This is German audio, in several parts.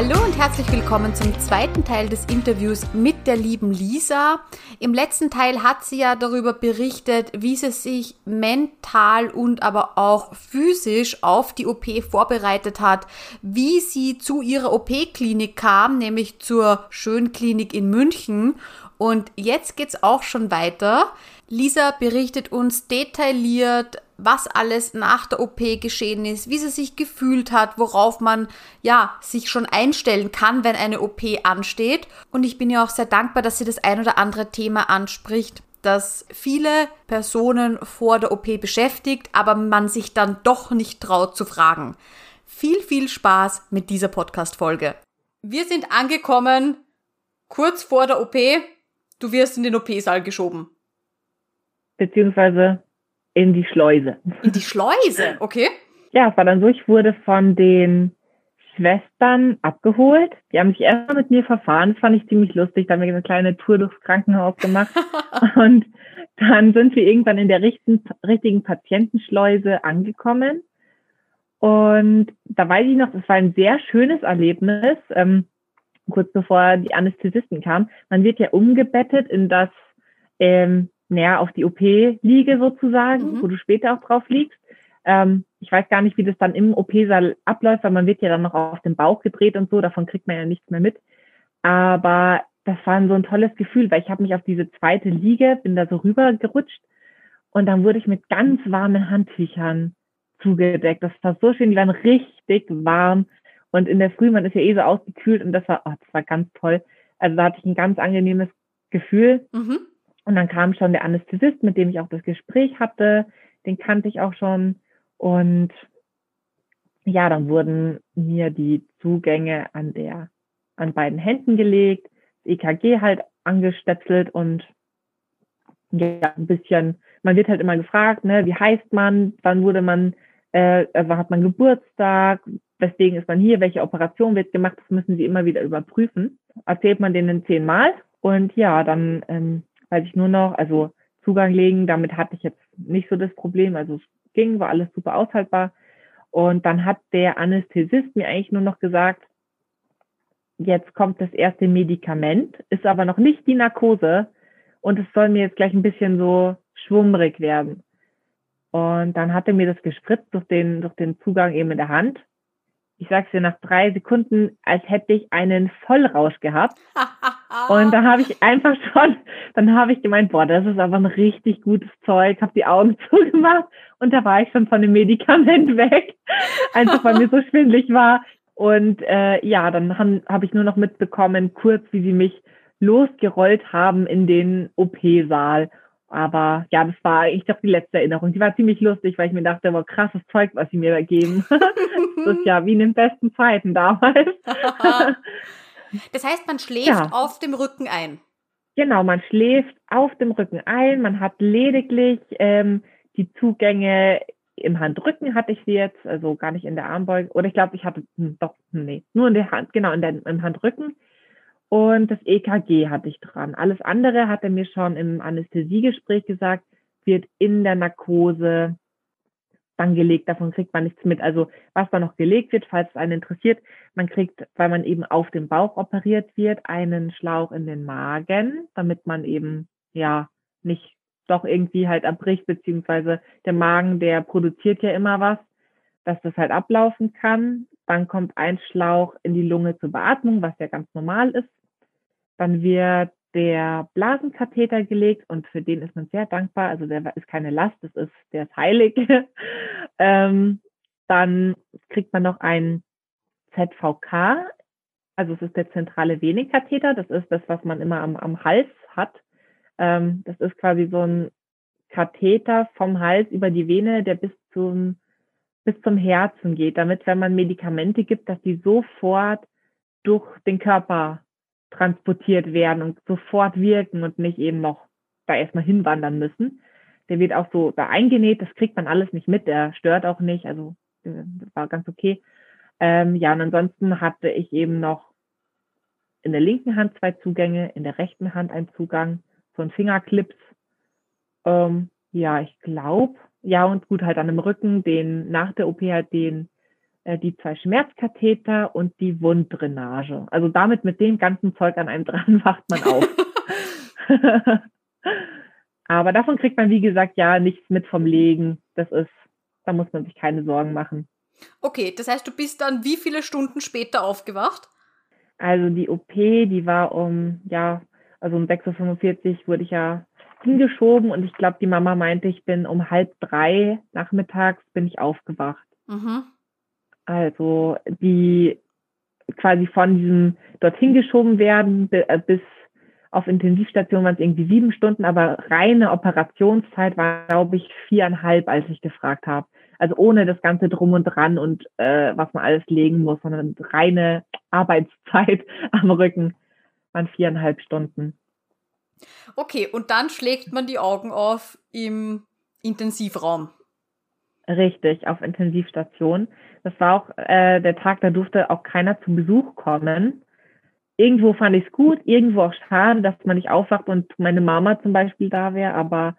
Hallo und herzlich willkommen zum zweiten Teil des Interviews mit der lieben Lisa. Im letzten Teil hat sie ja darüber berichtet, wie sie sich mental und aber auch physisch auf die OP vorbereitet hat, wie sie zu ihrer OP-Klinik kam, nämlich zur Schönklinik in München. Und jetzt geht's auch schon weiter. Lisa berichtet uns detailliert, was alles nach der OP geschehen ist, wie sie sich gefühlt hat, worauf man ja sich schon einstellen kann, wenn eine OP ansteht. Und ich bin ja auch sehr dankbar, dass sie das ein oder andere Thema anspricht, das viele Personen vor der OP beschäftigt, aber man sich dann doch nicht traut zu fragen. Viel, viel Spaß mit dieser Podcast-Folge. Wir sind angekommen kurz vor der OP. Du wirst in den OP-Saal geschoben. Beziehungsweise in die Schleuse. In die Schleuse, okay. Ja, es war dann so, ich wurde von den Schwestern abgeholt. Die haben sich erstmal mit mir verfahren. Das fand ich ziemlich lustig. Da haben wir eine kleine Tour durchs Krankenhaus gemacht. und dann sind wir irgendwann in der richtigen, richtigen Patientenschleuse angekommen. Und da weiß ich noch, das war ein sehr schönes Erlebnis, ähm, kurz bevor die Anästhesisten kamen. Man wird ja umgebettet in das ähm, naja, auf die OP-Liege sozusagen, mhm. wo du später auch drauf liegst. Ähm, ich weiß gar nicht, wie das dann im OP-Saal abläuft, weil man wird ja dann noch auf den Bauch gedreht und so, davon kriegt man ja nichts mehr mit. Aber das war so ein tolles Gefühl, weil ich habe mich auf diese zweite Liege, bin da so rübergerutscht und dann wurde ich mit ganz warmen Handtüchern zugedeckt. Das war so schön, die waren richtig warm und in der Früh, man ist ja eh so ausgekühlt und das war, oh, das war ganz toll. Also da hatte ich ein ganz angenehmes Gefühl. Mhm. Und dann kam schon der Anästhesist, mit dem ich auch das Gespräch hatte. Den kannte ich auch schon. Und ja, dann wurden mir die Zugänge an der, an beiden Händen gelegt, das EKG halt angestöpselt und ja, ein bisschen, man wird halt immer gefragt, ne, wie heißt man, wann wurde man, äh, wann hat man Geburtstag, weswegen ist man hier, welche Operation wird gemacht, das müssen sie immer wieder überprüfen. Erzählt man denen zehnmal und ja, dann ähm, weiß ich nur noch, also Zugang legen, damit hatte ich jetzt nicht so das Problem. Also es ging, war alles super aushaltbar. Und dann hat der Anästhesist mir eigentlich nur noch gesagt, jetzt kommt das erste Medikament, ist aber noch nicht die Narkose und es soll mir jetzt gleich ein bisschen so schwummrig werden. Und dann hat er mir das gespritzt durch den, durch den Zugang eben in der Hand ich sag's dir, nach drei Sekunden, als hätte ich einen Vollrausch gehabt. und da habe ich einfach schon, dann habe ich gemeint, boah, das ist aber ein richtig gutes Zeug, habe die Augen zugemacht und da war ich schon von dem Medikament weg, einfach weil mir so schwindlig war. Und äh, ja, dann habe hab ich nur noch mitbekommen, kurz wie sie mich losgerollt haben in den OP-Saal. Aber ja, das war eigentlich doch die letzte Erinnerung. Die war ziemlich lustig, weil ich mir dachte, war krasses Zeug, was sie mir da geben. das ist ja wie in den besten Zeiten damals. Das heißt, man schläft ja. auf dem Rücken ein. Genau, man schläft auf dem Rücken ein. Man hat lediglich ähm, die Zugänge im Handrücken hatte ich sie jetzt, also gar nicht in der Armbeuge. Oder ich glaube, ich hatte hm, doch, nee, nur in der Hand, genau, in der, im Handrücken und das EKG hatte ich dran. Alles andere hat er mir schon im Anästhesiegespräch gesagt, wird in der Narkose dann gelegt. Davon kriegt man nichts mit. Also was da noch gelegt wird, falls es einen interessiert, man kriegt, weil man eben auf dem Bauch operiert wird, einen Schlauch in den Magen, damit man eben ja nicht doch irgendwie halt abbricht, beziehungsweise der Magen, der produziert ja immer was, dass das halt ablaufen kann. Dann kommt ein Schlauch in die Lunge zur Beatmung, was ja ganz normal ist. Dann wird der Blasenkatheter gelegt und für den ist man sehr dankbar. Also der ist keine Last, das ist, der ist heilig. ähm, dann kriegt man noch ein ZVK, also es ist der zentrale Venenkatheter. Das ist das, was man immer am, am Hals hat. Ähm, das ist quasi so ein Katheter vom Hals über die Vene, der bis zum bis zum Herzen geht, damit wenn man Medikamente gibt, dass die sofort durch den Körper transportiert werden und sofort wirken und nicht eben noch da erstmal hinwandern müssen. Der wird auch so da eingenäht, das kriegt man alles nicht mit, der stört auch nicht, also das war ganz okay. Ähm, ja, und ansonsten hatte ich eben noch in der linken Hand zwei Zugänge, in der rechten Hand ein Zugang, so ein Fingerclips. Ähm, ja, ich glaube, ja, und gut, halt an dem Rücken, den nach der OP halt den, äh, die zwei Schmerzkatheter und die Wunddrainage. Also damit mit dem ganzen Zeug an einem dran wacht man auf. Aber davon kriegt man, wie gesagt, ja nichts mit vom Legen. Das ist, da muss man sich keine Sorgen machen. Okay, das heißt, du bist dann wie viele Stunden später aufgewacht? Also die OP, die war um, ja, also um 6.45 Uhr wurde ich ja hingeschoben und ich glaube, die Mama meinte, ich bin um halb drei nachmittags bin ich aufgewacht. Mhm. Also die quasi von diesem dorthin geschoben werden äh, bis auf Intensivstation waren es irgendwie sieben Stunden, aber reine Operationszeit war, glaube ich, viereinhalb, als ich gefragt habe. Also ohne das ganze Drum und Dran und äh, was man alles legen muss, sondern reine Arbeitszeit am Rücken waren viereinhalb Stunden. Okay, und dann schlägt man die Augen auf im Intensivraum. Richtig, auf Intensivstation. Das war auch äh, der Tag, da durfte auch keiner zu Besuch kommen irgendwo fand ich es gut, irgendwo auch schade, dass man nicht aufwacht und meine Mama zum Beispiel da wäre. Aber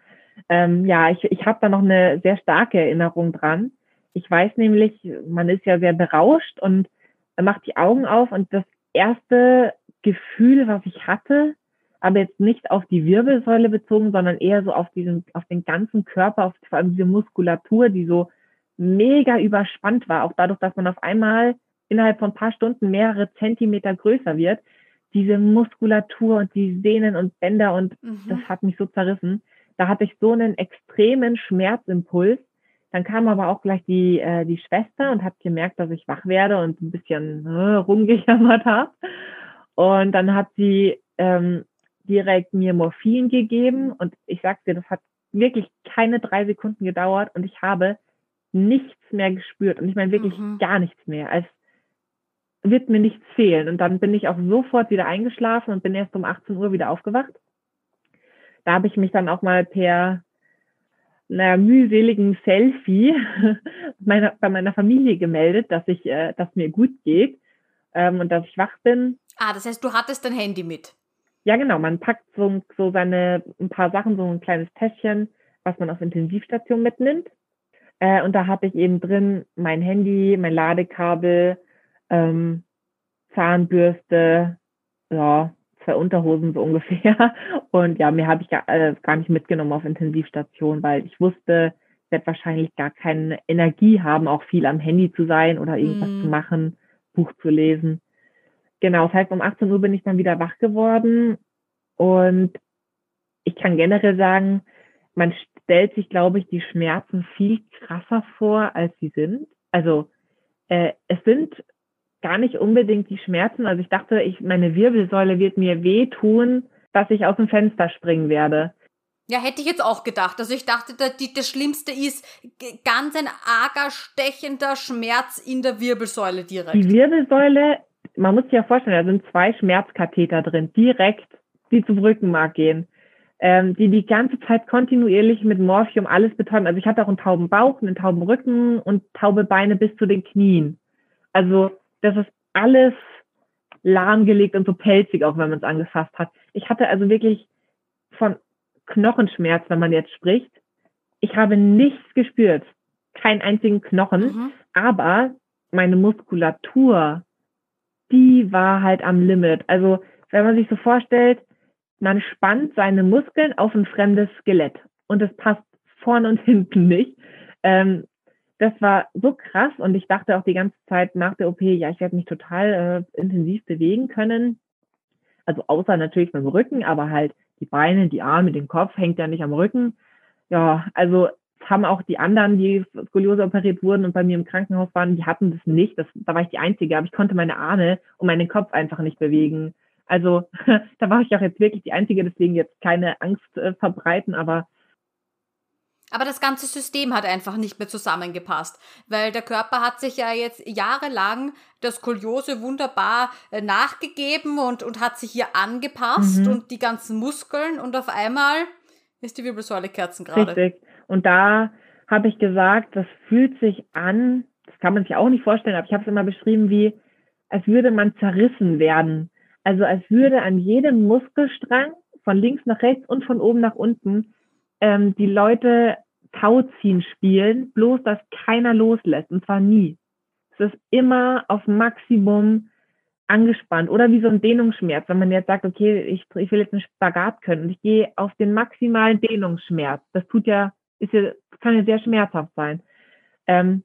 ähm, ja, ich, ich habe da noch eine sehr starke Erinnerung dran. Ich weiß nämlich, man ist ja sehr berauscht und macht die Augen auf und das erste Gefühl, was ich hatte, aber jetzt nicht auf die Wirbelsäule bezogen, sondern eher so auf diesen, auf den ganzen Körper, auf vor allem diese Muskulatur, die so mega überspannt war, auch dadurch, dass man auf einmal innerhalb von ein paar Stunden mehrere Zentimeter größer wird, diese Muskulatur und die Sehnen und Bänder und mhm. das hat mich so zerrissen. Da hatte ich so einen extremen Schmerzimpuls. Dann kam aber auch gleich die, äh, die Schwester und hat gemerkt, dass ich wach werde und ein bisschen äh, rumgejammert habe. Und dann hat sie ähm, direkt mir Morphin gegeben und ich sag's dir, das hat wirklich keine drei Sekunden gedauert und ich habe nichts mehr gespürt und ich meine wirklich mhm. gar nichts mehr. Als wird mir nichts fehlen. Und dann bin ich auch sofort wieder eingeschlafen und bin erst um 18 Uhr wieder aufgewacht. Da habe ich mich dann auch mal per einer mühseligen Selfie meiner, bei meiner Familie gemeldet, dass ich, äh, dass mir gut geht ähm, und dass ich wach bin. Ah, das heißt, du hattest dein Handy mit. Ja, genau. Man packt so, so seine ein paar Sachen, so ein kleines Täschchen, was man auf Intensivstation mitnimmt. Äh, und da hatte ich eben drin mein Handy, mein Ladekabel, ähm, Zahnbürste, ja, zwei Unterhosen so ungefähr. Und ja, mehr habe ich gar, äh, gar nicht mitgenommen auf Intensivstation, weil ich wusste, ich werde wahrscheinlich gar keine Energie haben, auch viel am Handy zu sein oder irgendwas mm. zu machen, Buch zu lesen. Genau, das heißt, um 18 Uhr bin ich dann wieder wach geworden und ich kann generell sagen, man stellt sich, glaube ich, die Schmerzen viel krasser vor, als sie sind. Also äh, es sind gar nicht unbedingt die Schmerzen. Also ich dachte, ich, meine Wirbelsäule wird mir wehtun, dass ich aus dem Fenster springen werde. Ja, hätte ich jetzt auch gedacht. Also ich dachte, das Schlimmste ist ganz ein arger, stechender Schmerz in der Wirbelsäule direkt. Die Wirbelsäule, man muss sich ja vorstellen, da sind zwei Schmerzkatheter drin, direkt, die zum Rückenmark gehen, ähm, die die ganze Zeit kontinuierlich mit Morphium alles betäuben. Also ich hatte auch einen tauben Bauch, einen tauben Rücken und taube Beine bis zu den Knien. Also das ist alles lahmgelegt und so pelzig, auch wenn man es angefasst hat. Ich hatte also wirklich von Knochenschmerz, wenn man jetzt spricht. Ich habe nichts gespürt, keinen einzigen Knochen, mhm. aber meine Muskulatur, die war halt am Limit. Also wenn man sich so vorstellt, man spannt seine Muskeln auf ein fremdes Skelett und es passt vorne und hinten nicht. Ähm, das war so krass und ich dachte auch die ganze Zeit nach der OP, ja, ich werde mich total äh, intensiv bewegen können. Also außer natürlich beim Rücken, aber halt die Beine, die Arme, den Kopf hängt ja nicht am Rücken. Ja, also haben auch die anderen, die Skoliose operiert wurden und bei mir im Krankenhaus waren, die hatten das nicht. Das, da war ich die Einzige, aber ich konnte meine Arme und meinen Kopf einfach nicht bewegen. Also da war ich auch jetzt wirklich die Einzige, deswegen jetzt keine Angst äh, verbreiten, aber aber das ganze System hat einfach nicht mehr zusammengepasst, weil der Körper hat sich ja jetzt jahrelang der Skoliose wunderbar äh, nachgegeben und, und hat sich hier angepasst mhm. und die ganzen Muskeln und auf einmal ist die Wirbelsäule kerzengerade. Richtig. Und da habe ich gesagt, das fühlt sich an, das kann man sich auch nicht vorstellen, aber ich habe es immer beschrieben wie, als würde man zerrissen werden. Also als würde an jedem Muskelstrang von links nach rechts und von oben nach unten ähm, die Leute Tauziehen spielen, bloß dass keiner loslässt und zwar nie. Es ist immer auf Maximum angespannt oder wie so ein Dehnungsschmerz, wenn man jetzt sagt, okay, ich, ich will jetzt einen Spagat können und ich gehe auf den maximalen Dehnungsschmerz. Das tut ja, ist ja, kann ja sehr schmerzhaft sein. Ähm,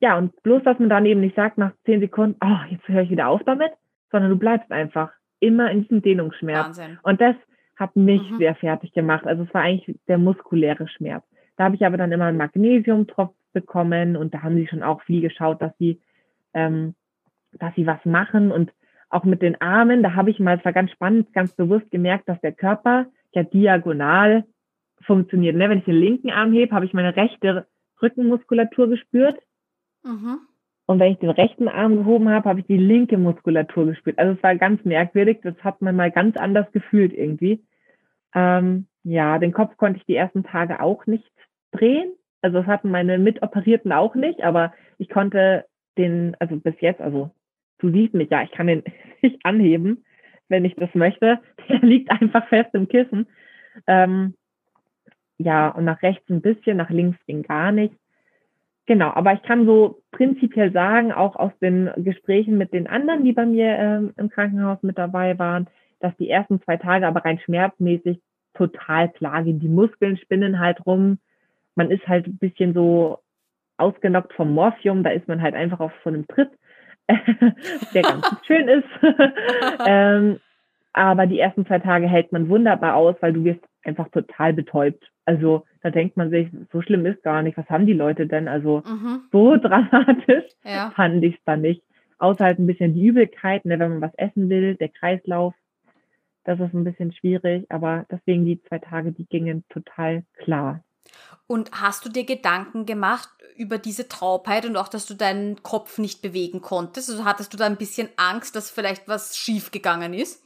ja, und bloß, dass man dann eben nicht sagt nach zehn Sekunden, oh, jetzt höre ich wieder auf damit, sondern du bleibst einfach immer in diesem Dehnungsschmerz. Wahnsinn. Und das hat mich mhm. sehr fertig gemacht. Also es war eigentlich der muskuläre Schmerz. Da habe ich aber dann immer einen Magnesiumtropf bekommen und da haben sie schon auch viel geschaut, dass sie, ähm, dass sie was machen und auch mit den Armen, da habe ich mal, es war ganz spannend, ganz bewusst gemerkt, dass der Körper ja diagonal funktioniert. Ne? Wenn ich den linken Arm hebe, habe ich meine rechte Rückenmuskulatur gespürt. Mhm. Und wenn ich den rechten Arm gehoben habe, habe ich die linke Muskulatur gespürt. Also es war ganz merkwürdig. Das hat man mal ganz anders gefühlt irgendwie. Ähm, ja, den Kopf konnte ich die ersten Tage auch nicht drehen. Also das hatten meine Mitoperierten auch nicht, aber ich konnte den, also bis jetzt, also du siehst mich ja, ich kann den nicht anheben, wenn ich das möchte. Der liegt einfach fest im Kissen. Ähm, ja, und nach rechts ein bisschen, nach links ging gar nicht. Genau, aber ich kann so prinzipiell sagen, auch aus den Gesprächen mit den anderen, die bei mir ähm, im Krankenhaus mit dabei waren, dass die ersten zwei Tage aber rein schmerzmäßig total klar gehen. Die Muskeln spinnen halt rum. Man ist halt ein bisschen so ausgenockt vom Morphium. Da ist man halt einfach auf so einem Trip, der ganz schön ist. ähm, aber die ersten zwei Tage hält man wunderbar aus, weil du wirst einfach total betäubt. Also da denkt man sich, so schlimm ist gar nicht. Was haben die Leute denn? Also mhm. so dramatisch ja. fand ich es da nicht. Außer halt ein bisschen die Übelkeit, ne, wenn man was essen will, der Kreislauf, das ist ein bisschen schwierig. Aber deswegen die zwei Tage, die gingen total klar. Und hast du dir Gedanken gemacht über diese Taubheit und auch, dass du deinen Kopf nicht bewegen konntest? Also hattest du da ein bisschen Angst, dass vielleicht was schiefgegangen ist?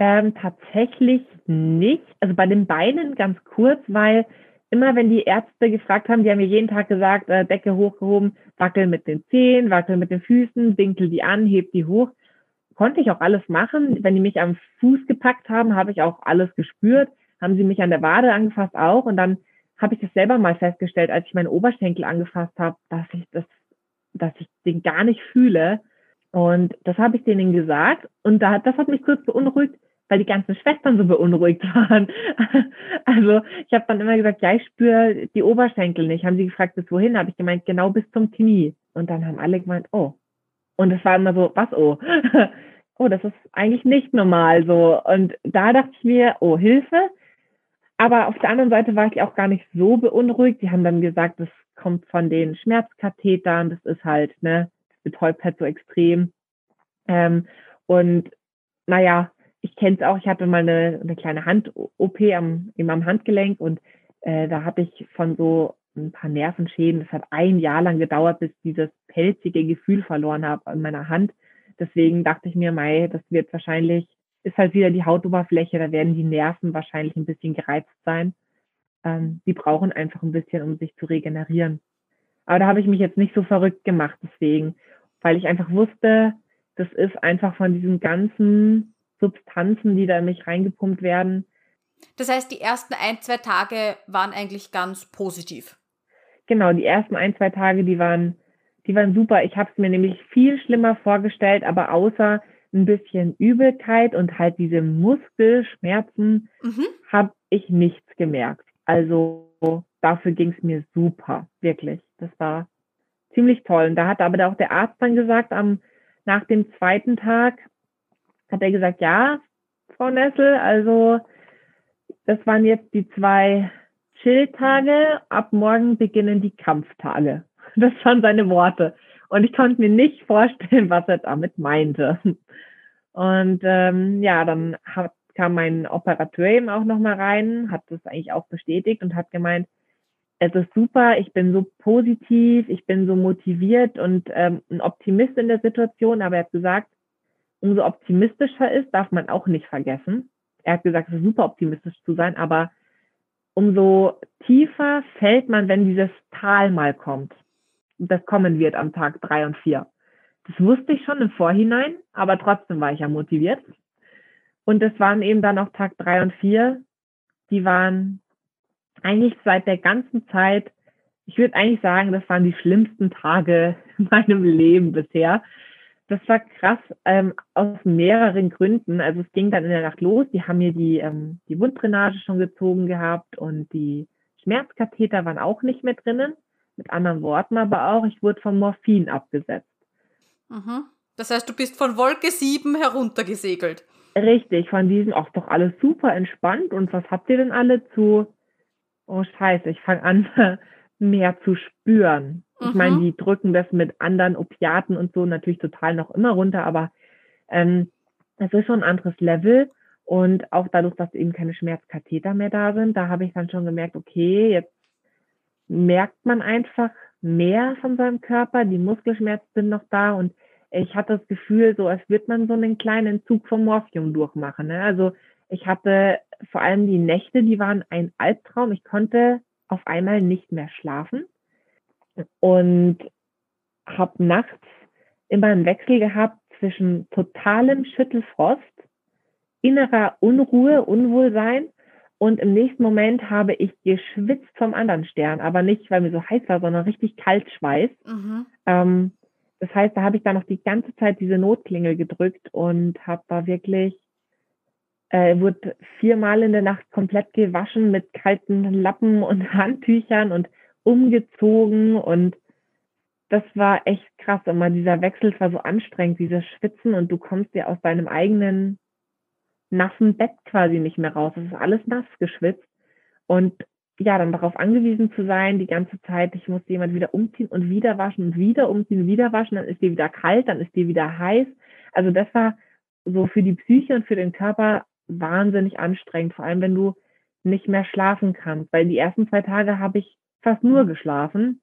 Ähm, tatsächlich nicht. Also bei den Beinen ganz kurz, weil immer wenn die Ärzte gefragt haben, die haben mir jeden Tag gesagt, äh, Decke hochgehoben, wackel mit den Zehen, wackel mit den Füßen, winkel die an, heb die hoch. Konnte ich auch alles machen. Wenn die mich am Fuß gepackt haben, habe ich auch alles gespürt. Haben sie mich an der Wade angefasst auch. Und dann habe ich das selber mal festgestellt, als ich meinen Oberschenkel angefasst habe, dass ich das, dass ich den gar nicht fühle. Und das habe ich denen gesagt. Und da, das hat mich kurz beunruhigt weil die ganzen Schwestern so beunruhigt waren. Also ich habe dann immer gesagt, ja, ich spüre die Oberschenkel nicht. Haben sie gefragt, bis wohin? Habe ich gemeint, genau bis zum Knie. Und dann haben alle gemeint, oh. Und es war immer so, was oh? oh, das ist eigentlich nicht normal so. Und da dachte ich mir, oh, Hilfe. Aber auf der anderen Seite war ich auch gar nicht so beunruhigt. Die haben dann gesagt, das kommt von den Schmerzkathetern, das ist halt, ne, das betäubt halt so extrem. Ähm, und naja, ich kenne es auch, ich hatte mal eine, eine kleine Hand-OP am, eben am Handgelenk und äh, da hatte ich von so ein paar Nervenschäden, das hat ein Jahr lang gedauert, bis dieses pelzige Gefühl verloren habe an meiner Hand. Deswegen dachte ich mir, Mai, das wird wahrscheinlich, ist halt wieder die Hautoberfläche, da werden die Nerven wahrscheinlich ein bisschen gereizt sein. Ähm, die brauchen einfach ein bisschen, um sich zu regenerieren. Aber da habe ich mich jetzt nicht so verrückt gemacht, deswegen, weil ich einfach wusste, das ist einfach von diesem ganzen Substanzen, die da in mich reingepumpt werden. Das heißt, die ersten ein, zwei Tage waren eigentlich ganz positiv. Genau, die ersten ein, zwei Tage, die waren, die waren super. Ich habe es mir nämlich viel schlimmer vorgestellt, aber außer ein bisschen Übelkeit und halt diese Muskelschmerzen mhm. habe ich nichts gemerkt. Also dafür ging es mir super, wirklich. Das war ziemlich toll. Und da hat aber auch der Arzt dann gesagt, am, nach dem zweiten Tag, hat er gesagt, ja, Frau Nessel, also das waren jetzt die zwei Chill-Tage, ab morgen beginnen die Kampftage. Das waren seine Worte. Und ich konnte mir nicht vorstellen, was er damit meinte. Und ähm, ja, dann hat, kam mein Operateur eben auch nochmal rein, hat das eigentlich auch bestätigt und hat gemeint, es ist super, ich bin so positiv, ich bin so motiviert und ähm, ein Optimist in der Situation, aber er hat gesagt, umso optimistischer ist, darf man auch nicht vergessen. Er hat gesagt, es ist super optimistisch zu sein, aber umso tiefer fällt man, wenn dieses Tal mal kommt. das kommen wird am Tag drei und vier. Das wusste ich schon im Vorhinein, aber trotzdem war ich ja motiviert. Und das waren eben dann auch Tag drei und vier. Die waren eigentlich seit der ganzen Zeit, ich würde eigentlich sagen, das waren die schlimmsten Tage in meinem Leben bisher. Das war krass ähm, aus mehreren Gründen. Also es ging dann in der Nacht los. Die haben mir die, ähm, die Wunddrainage schon gezogen gehabt und die Schmerzkatheter waren auch nicht mehr drinnen. Mit anderen Worten aber auch, ich wurde vom Morphin abgesetzt. Mhm. Das heißt, du bist von Wolke 7 heruntergesegelt. Richtig, von diesem, auch doch alles super entspannt. Und was habt ihr denn alle zu? Oh Scheiße, ich fange an, mehr zu spüren. Mhm. Ich meine, die drücken das mit anderen Opiaten und so natürlich total noch immer runter, aber ähm, es ist schon ein anderes Level. Und auch dadurch, dass eben keine Schmerzkatheter mehr da sind, da habe ich dann schon gemerkt, okay, jetzt merkt man einfach mehr von seinem Körper, die Muskelschmerzen sind noch da und ich hatte das Gefühl, so als würde man so einen kleinen Zug vom Morphium durchmachen. Ne? Also ich hatte vor allem die Nächte, die waren ein Albtraum. Ich konnte auf einmal nicht mehr schlafen und habe nachts immer einen Wechsel gehabt zwischen totalem Schüttelfrost, innerer Unruhe, Unwohlsein und im nächsten Moment habe ich geschwitzt vom anderen Stern, aber nicht, weil mir so heiß war, sondern richtig Kaltschweiß. Mhm. Ähm, das heißt, da habe ich dann noch die ganze Zeit diese Notklingel gedrückt und habe da wirklich, äh, wurde viermal in der Nacht komplett gewaschen mit kalten Lappen und Handtüchern und umgezogen und das war echt krass. Immer dieser Wechsel war so anstrengend, dieses Schwitzen und du kommst ja aus deinem eigenen nassen Bett quasi nicht mehr raus. Es ist alles nass geschwitzt und ja, dann darauf angewiesen zu sein, die ganze Zeit, ich muss jemand wieder umziehen und wieder waschen und wieder umziehen, wieder waschen, dann ist die wieder kalt, dann ist die wieder heiß. Also das war so für die Psyche und für den Körper wahnsinnig anstrengend, vor allem wenn du nicht mehr schlafen kannst, weil die ersten zwei Tage habe ich fast nur geschlafen.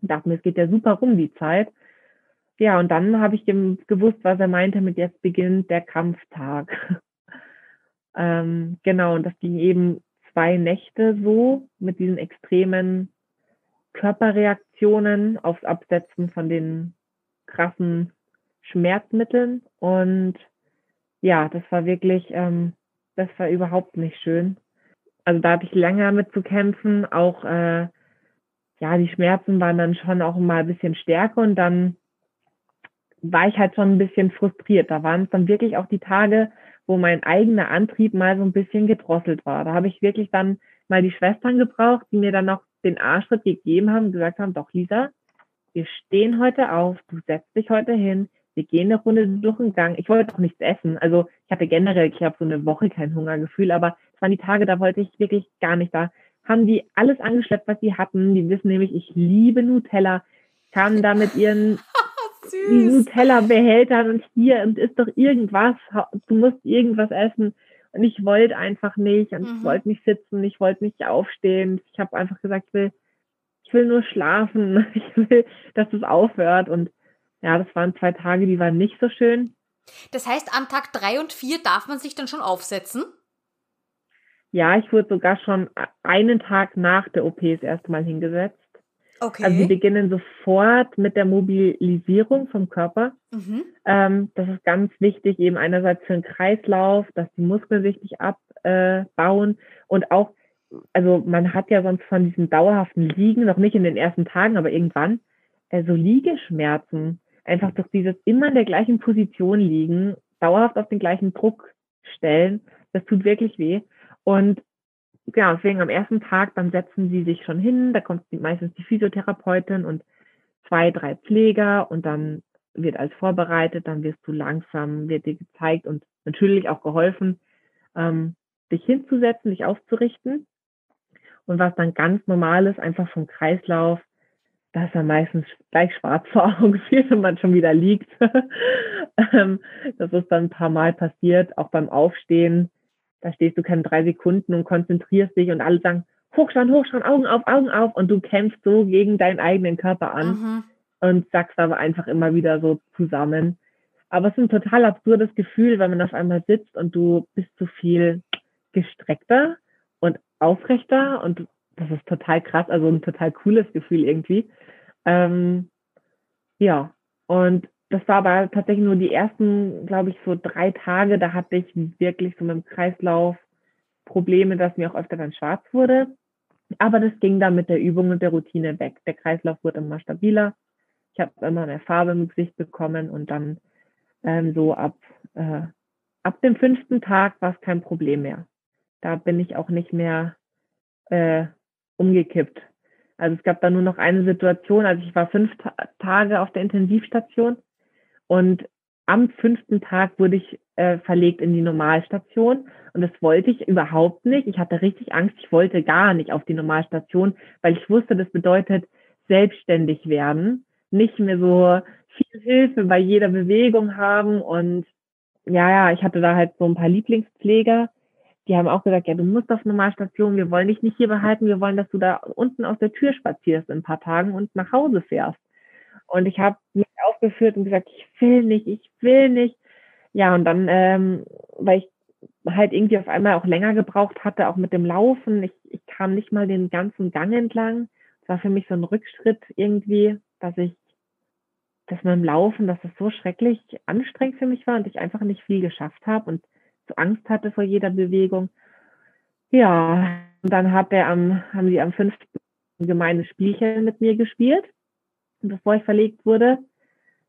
Ich dachte mir, es geht ja super rum, die Zeit. Ja, und dann habe ich gewusst, was er meinte mit jetzt beginnt der Kampftag. ähm, genau, und das ging eben zwei Nächte so mit diesen extremen Körperreaktionen aufs Absetzen von den krassen Schmerzmitteln. Und ja, das war wirklich, ähm, das war überhaupt nicht schön. Also da hatte ich länger mit zu kämpfen. Auch äh, ja, die Schmerzen waren dann schon auch mal ein bisschen stärker und dann war ich halt schon ein bisschen frustriert. Da waren es dann wirklich auch die Tage, wo mein eigener Antrieb mal so ein bisschen gedrosselt war. Da habe ich wirklich dann mal die Schwestern gebraucht, die mir dann noch den Arschtritt gegeben haben, gesagt haben, doch Lisa, wir stehen heute auf, du setzt dich heute hin, wir gehen eine Runde durch den Gang. Ich wollte auch nichts essen. Also ich hatte generell, ich habe so eine Woche kein Hungergefühl, aber es waren die Tage, da wollte ich wirklich gar nicht. Da haben die alles angeschleppt, was sie hatten. Die wissen nämlich, ich liebe Nutella. Kamen da mit ihren Nutella-Behältern und hier und ist doch irgendwas, du musst irgendwas essen. Und ich wollte einfach nicht und mhm. ich wollte nicht sitzen, ich wollte nicht aufstehen. Ich habe einfach gesagt, ich will, ich will nur schlafen, ich will, dass es aufhört. Und ja, das waren zwei Tage, die waren nicht so schön. Das heißt, an Tag drei und vier darf man sich dann schon aufsetzen? Ja, ich wurde sogar schon einen Tag nach der OP das erste Mal hingesetzt. Okay. Also sie beginnen sofort mit der Mobilisierung vom Körper. Mhm. Ähm, das ist ganz wichtig, eben einerseits für den Kreislauf, dass die Muskeln sich nicht abbauen und auch, also man hat ja sonst von diesem dauerhaften Liegen, noch nicht in den ersten Tagen, aber irgendwann, äh, so Liegeschmerzen. Einfach durch dieses immer in der gleichen Position liegen, dauerhaft auf den gleichen Druck stellen, das tut wirklich weh. Und genau, deswegen am ersten Tag, dann setzen sie sich schon hin, da kommt meistens die Physiotherapeutin und zwei, drei Pfleger und dann wird alles vorbereitet, dann wirst du langsam, wird dir gezeigt und natürlich auch geholfen, ähm, dich hinzusetzen, dich aufzurichten. Und was dann ganz normal ist, einfach vom Kreislauf, da ist dann meistens gleich schwarz vor Augen, wenn man schon wieder liegt. Ähm, das ist dann ein paar Mal passiert, auch beim Aufstehen da stehst du keine drei Sekunden und konzentrierst dich und alle sagen, hochschauen, hochschauen, Augen auf, Augen auf und du kämpfst so gegen deinen eigenen Körper an mhm. und sagst aber einfach immer wieder so zusammen. Aber es ist ein total absurdes Gefühl, wenn man auf einmal sitzt und du bist so viel gestreckter und aufrechter und das ist total krass, also ein total cooles Gefühl irgendwie. Ähm, Ja, und das war aber tatsächlich nur die ersten, glaube ich, so drei Tage. Da hatte ich wirklich so mit dem Kreislauf Probleme, dass mir auch öfter dann schwarz wurde. Aber das ging dann mit der Übung und der Routine weg. Der Kreislauf wurde immer stabiler. Ich habe immer mehr Farbe im Gesicht bekommen und dann ähm, so ab, äh, ab dem fünften Tag war es kein Problem mehr. Da bin ich auch nicht mehr äh, umgekippt. Also es gab da nur noch eine Situation, also ich war fünf Ta Tage auf der Intensivstation und am fünften Tag wurde ich äh, verlegt in die Normalstation. Und das wollte ich überhaupt nicht. Ich hatte richtig Angst, ich wollte gar nicht auf die Normalstation, weil ich wusste, das bedeutet selbstständig werden, nicht mehr so viel Hilfe bei jeder Bewegung haben. Und ja, ja, ich hatte da halt so ein paar Lieblingspfleger, die haben auch gesagt, ja, du musst auf Normalstation, wir wollen dich nicht hier behalten, wir wollen, dass du da unten aus der Tür spazierst in ein paar Tagen und nach Hause fährst. Und ich habe mich aufgeführt und gesagt, ich will nicht, ich will nicht. Ja, und dann, ähm, weil ich halt irgendwie auf einmal auch länger gebraucht hatte, auch mit dem Laufen. Ich, ich kam nicht mal den ganzen Gang entlang. Es war für mich so ein Rückschritt irgendwie, dass ich, dass mit dem Laufen, dass es so schrecklich anstrengend für mich war und ich einfach nicht viel geschafft habe und so Angst hatte vor jeder Bewegung. Ja, und dann hat er am, haben sie am fünften gemeines Spielchen mit mir gespielt, bevor ich verlegt wurde.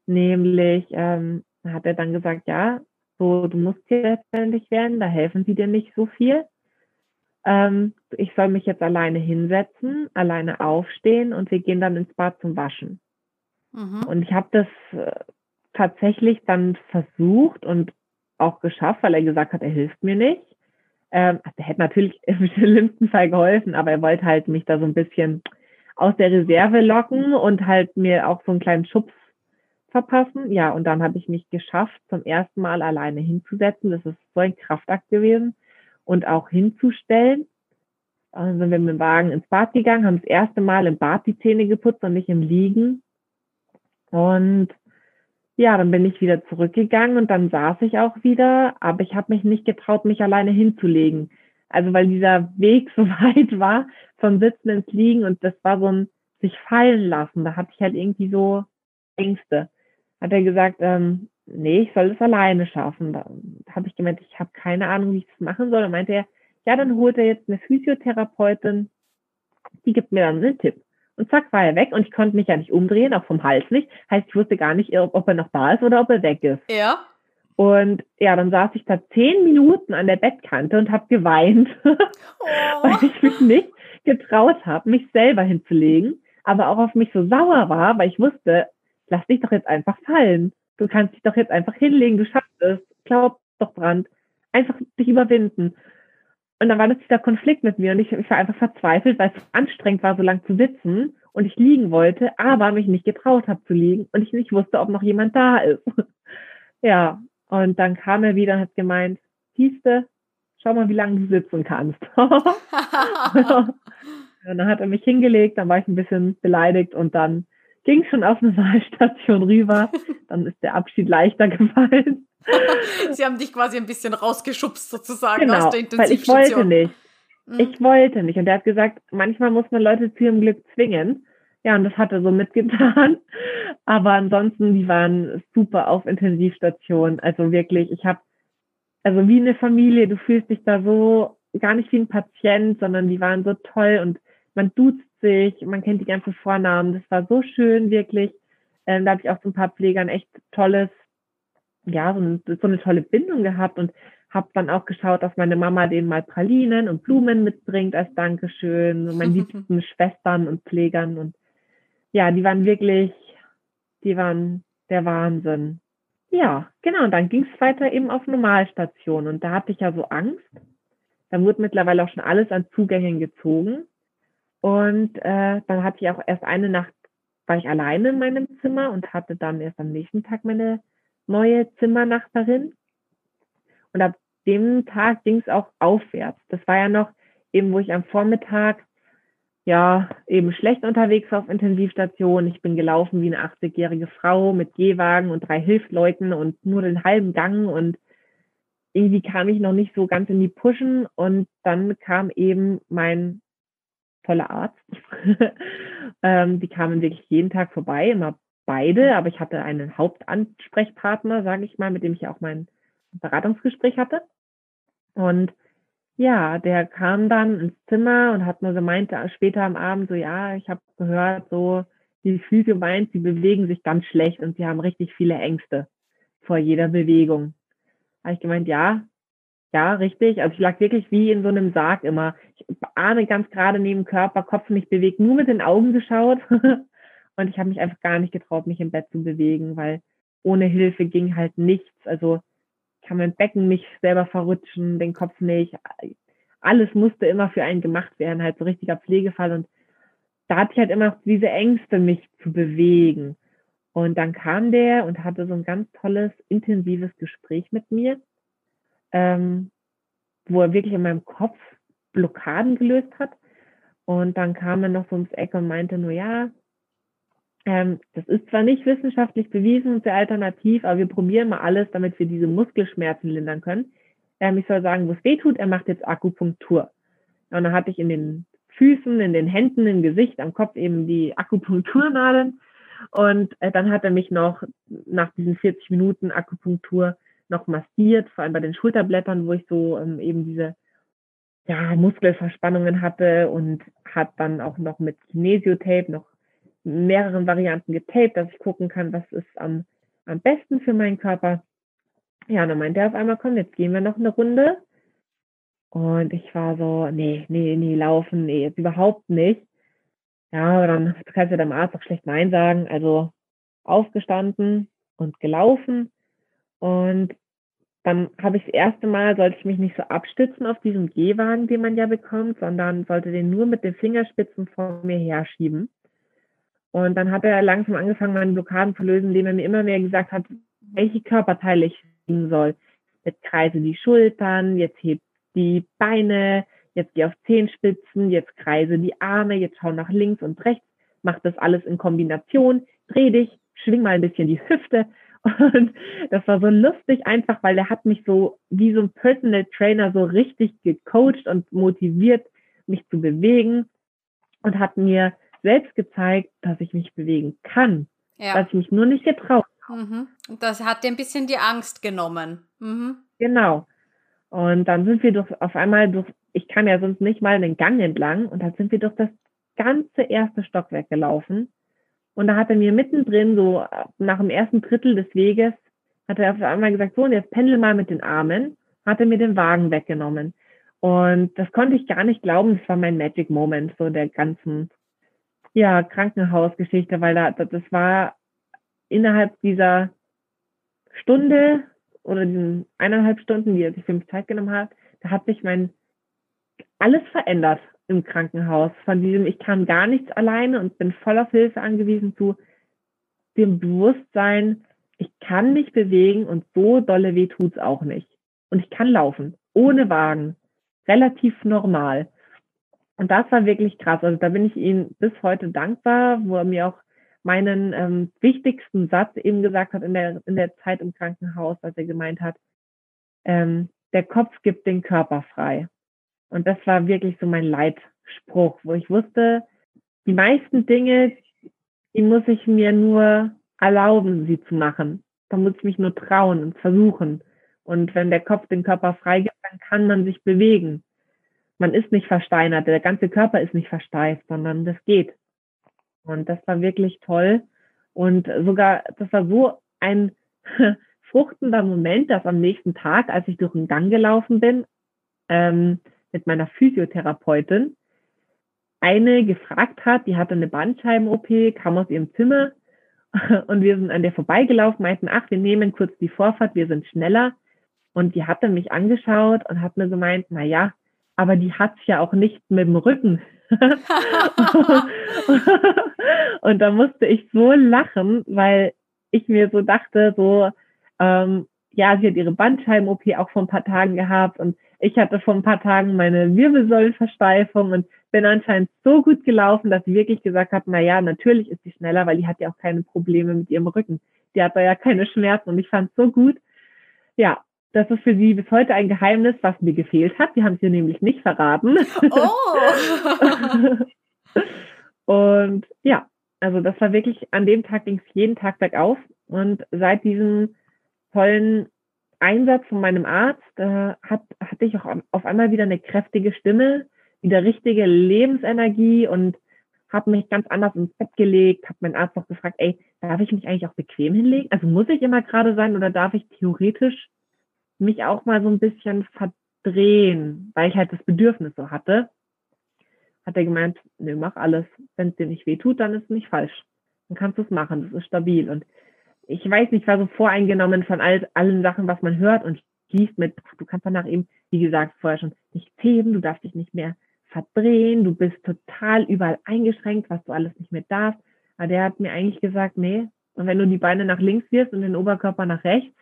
Nämlich ähm, hat er dann gesagt, ja, so, du musst hier letztendlich werden, da helfen sie dir nicht so viel. Ähm, ich soll mich jetzt alleine hinsetzen, alleine aufstehen und wir gehen dann ins Bad zum Waschen. Mhm. Und ich habe das äh, tatsächlich dann versucht und auch geschafft, weil er gesagt hat, er hilft mir nicht. Ähm, also er hätte natürlich im schlimmsten Fall geholfen, aber er wollte halt mich da so ein bisschen aus der Reserve locken und halt mir auch so einen kleinen Schubs verpassen. Ja, und dann habe ich mich geschafft, zum ersten Mal alleine hinzusetzen. Das ist so ein Kraftakt gewesen. Und auch hinzustellen. Dann sind wir mit dem Wagen ins Bad gegangen, haben das erste Mal im Bad die Zähne geputzt und nicht im Liegen. Und ja, dann bin ich wieder zurückgegangen und dann saß ich auch wieder, aber ich habe mich nicht getraut, mich alleine hinzulegen. Also weil dieser Weg so weit war, vom Sitzen ins Liegen und das war so ein sich fallen lassen. Da hatte ich halt irgendwie so Ängste. Hat er gesagt, ähm, nee, ich soll es alleine schaffen. Da habe ich gemeint, ich habe keine Ahnung, wie ich das machen soll. Und meinte er, ja, dann holt er jetzt eine Physiotherapeutin, die gibt mir dann einen Tipp. Und zack, war er weg und ich konnte mich ja nicht umdrehen, auch vom Hals nicht. Heißt, ich wusste gar nicht, ob er noch da ist oder ob er weg ist. Ja. Und ja, dann saß ich da zehn Minuten an der Bettkante und habe geweint, oh. weil ich mich nicht getraut habe, mich selber hinzulegen, aber auch auf mich so sauer war, weil ich wusste, lass dich doch jetzt einfach fallen. Du kannst dich doch jetzt einfach hinlegen, du schaffst es. Glaub doch dran. Einfach dich überwinden. Und dann war das dieser Konflikt mit mir und ich, ich war einfach verzweifelt, weil es anstrengend war, so lang zu sitzen und ich liegen wollte, aber mich nicht getraut habe zu liegen und ich nicht wusste, ob noch jemand da ist. ja, und dann kam er wieder und hat gemeint, siehste, schau mal, wie lange du sitzen kannst. und dann hat er mich hingelegt, dann war ich ein bisschen beleidigt und dann ging schon auf eine Wahlstation rüber. Dann ist der Abschied leichter gefallen. Sie haben dich quasi ein bisschen rausgeschubst sozusagen genau, aus der Intensivstation. Weil ich wollte nicht. Mhm. Ich wollte nicht. Und er hat gesagt, manchmal muss man Leute zu ihrem Glück zwingen. Ja, und das hat er so mitgetan. Aber ansonsten, die waren super auf Intensivstation. Also wirklich, ich habe, also wie eine Familie, du fühlst dich da so gar nicht wie ein Patient, sondern die waren so toll und man duzt sich, man kennt die ganzen Vornamen. Das war so schön, wirklich. Ähm, da habe ich auch so ein paar Pflegern echt tolles, ja, so, ein, so eine tolle Bindung gehabt und habe dann auch geschaut, dass meine Mama denen mal Pralinen und Blumen mitbringt als Dankeschön meinen liebsten Schwestern und Pflegern und ja, die waren wirklich, die waren der Wahnsinn. Ja, genau. Und dann ging es weiter eben auf Normalstation und da hatte ich ja so Angst. Da wurde mittlerweile auch schon alles an Zugängen gezogen. Und äh, dann hatte ich auch erst eine Nacht, war ich alleine in meinem Zimmer und hatte dann erst am nächsten Tag meine neue Zimmernachbarin. Und ab dem Tag ging es auch aufwärts. Das war ja noch eben, wo ich am Vormittag ja eben schlecht unterwegs auf Intensivstation. Ich bin gelaufen wie eine 80-jährige Frau mit Gehwagen und drei Hilfsleuten und nur den halben Gang und irgendwie kam ich noch nicht so ganz in die Pushen und dann kam eben mein toller Arzt. ähm, die kamen wirklich jeden Tag vorbei, immer beide, aber ich hatte einen Hauptansprechpartner, sage ich mal, mit dem ich auch mein Beratungsgespräch hatte. Und ja, der kam dann ins Zimmer und hat mir gemeint, später am Abend so, ja, ich habe gehört, so, die Physio meint, sie bewegen sich ganz schlecht und sie haben richtig viele Ängste vor jeder Bewegung. Habe ich gemeint, ja, ja, richtig. Also ich lag wirklich wie in so einem Sarg immer. Ich ahne ganz gerade neben Körper, Kopf nicht bewegt, nur mit den Augen geschaut. und ich habe mich einfach gar nicht getraut, mich im Bett zu bewegen, weil ohne Hilfe ging halt nichts. Also kann mein Becken nicht selber verrutschen, den Kopf nicht. Alles musste immer für einen gemacht werden, halt so richtiger Pflegefall. Und da hatte ich halt immer diese Ängste, mich zu bewegen. Und dann kam der und hatte so ein ganz tolles, intensives Gespräch mit mir, ähm, wo er wirklich in meinem Kopf Blockaden gelöst hat. Und dann kam er noch so ums Eck und meinte nur, ja, ähm, das ist zwar nicht wissenschaftlich bewiesen und sehr alternativ, aber wir probieren mal alles, damit wir diese Muskelschmerzen lindern können. Ähm, ich soll sagen, wo es weh tut, er macht jetzt Akupunktur. Und dann hatte ich in den Füßen, in den Händen, im Gesicht, am Kopf eben die Akupunkturnadeln. Und äh, dann hat er mich noch nach diesen 40 Minuten Akupunktur noch massiert, vor allem bei den Schulterblättern, wo ich so ähm, eben diese ja, Muskelverspannungen hatte und hat dann auch noch mit Kinesiotape noch mehreren Varianten getaped, dass ich gucken kann, was ist am, am besten für meinen Körper. Ja, und dann meinte er auf einmal, komm, jetzt gehen wir noch eine Runde. Und ich war so, nee, nee, nee, laufen, nee, jetzt überhaupt nicht. Ja, aber dann kannst du dem Arzt auch schlecht Nein sagen. Also aufgestanden und gelaufen. Und dann habe ich das erste Mal, sollte ich mich nicht so abstützen auf diesem Gehwagen, den man ja bekommt, sondern sollte den nur mit den Fingerspitzen vor mir herschieben. Und dann hat er langsam angefangen, meine Blockaden zu lösen, indem er mir immer mehr gesagt hat, welche Körperteile ich nehmen soll. Jetzt kreise die Schultern, jetzt heb die Beine, jetzt geh auf Zehenspitzen, jetzt kreise die Arme, jetzt schau nach links und rechts, mach das alles in Kombination, dreh dich, schwing mal ein bisschen die Hüfte. Und das war so lustig einfach, weil er hat mich so wie so ein Personal Trainer so richtig gecoacht und motiviert, mich zu bewegen und hat mir selbst gezeigt, dass ich mich bewegen kann, ja. dass ich mich nur nicht getraut habe. Mhm. Und das hat dir ein bisschen die Angst genommen. Mhm. Genau. Und dann sind wir durch, auf einmal durch, ich kann ja sonst nicht mal den Gang entlang, und dann sind wir durch das ganze erste Stockwerk gelaufen. Und da hat er mir mittendrin, so nach dem ersten Drittel des Weges, hat er auf einmal gesagt, so, und jetzt pendel mal mit den Armen, hat er mir den Wagen weggenommen. Und das konnte ich gar nicht glauben, das war mein Magic Moment, so der ganzen, ja, Krankenhausgeschichte, weil da, das war innerhalb dieser Stunde oder diesen eineinhalb Stunden, die er sich für mich Zeit genommen hat, da hat sich mein alles verändert im Krankenhaus. Von diesem, ich kann gar nichts alleine und bin voll auf Hilfe angewiesen zu dem Bewusstsein, ich kann mich bewegen und so dolle weh tut's auch nicht. Und ich kann laufen, ohne Wagen, relativ normal. Und das war wirklich krass. Also da bin ich ihm bis heute dankbar, wo er mir auch meinen ähm, wichtigsten Satz eben gesagt hat in der, in der Zeit im Krankenhaus, als er gemeint hat, ähm, der Kopf gibt den Körper frei. Und das war wirklich so mein Leitspruch, wo ich wusste, die meisten Dinge, die muss ich mir nur erlauben, sie zu machen. Da muss ich mich nur trauen und versuchen. Und wenn der Kopf den Körper freigibt, dann kann man sich bewegen. Man ist nicht versteinert, der ganze Körper ist nicht versteift, sondern das geht. Und das war wirklich toll. Und sogar, das war so ein fruchtender Moment, dass am nächsten Tag, als ich durch den Gang gelaufen bin, ähm, mit meiner Physiotherapeutin, eine gefragt hat, die hatte eine Bandscheiben-OP, kam aus ihrem Zimmer und wir sind an der vorbeigelaufen, meinten, ach, wir nehmen kurz die Vorfahrt, wir sind schneller. Und die hatte mich angeschaut und hat mir gemeint, na ja, aber die hat's ja auch nicht mit dem Rücken. und da musste ich so lachen, weil ich mir so dachte, so, ähm, ja, sie hat ihre Bandscheiben-OP auch vor ein paar Tagen gehabt und ich hatte vor ein paar Tagen meine Wirbelsäulenversteifung und bin anscheinend so gut gelaufen, dass sie wirklich gesagt hat, na ja, natürlich ist sie schneller, weil die hat ja auch keine Probleme mit ihrem Rücken. Die hat da ja keine Schmerzen und ich fand es so gut. Ja, das ist für sie bis heute ein Geheimnis, was mir gefehlt hat. Wir haben es ihr nämlich nicht verraten. Oh. und ja, Also das war wirklich, an dem Tag ging es jeden Tag bergauf. Und seit diesem tollen Einsatz von meinem Arzt äh, hat, hatte ich auch auf einmal wieder eine kräftige Stimme, wieder richtige Lebensenergie und habe mich ganz anders ins Bett gelegt, habe meinen Arzt auch gefragt, ey, darf ich mich eigentlich auch bequem hinlegen? Also muss ich immer gerade sein oder darf ich theoretisch mich auch mal so ein bisschen verdrehen, weil ich halt das Bedürfnis so hatte? Hat er gemeint, nö, mach alles. Wenn es dir nicht weh tut, dann ist es nicht falsch. Dann kannst du es machen, das ist stabil. Und ich weiß nicht, ich war so voreingenommen von all, allen Sachen, was man hört und liest mit, du kannst danach eben, wie gesagt, vorher schon nicht heben, du darfst dich nicht mehr verdrehen, du bist total überall eingeschränkt, was du alles nicht mehr darfst. Aber der hat mir eigentlich gesagt, nee, und wenn du die Beine nach links wirst und den Oberkörper nach rechts,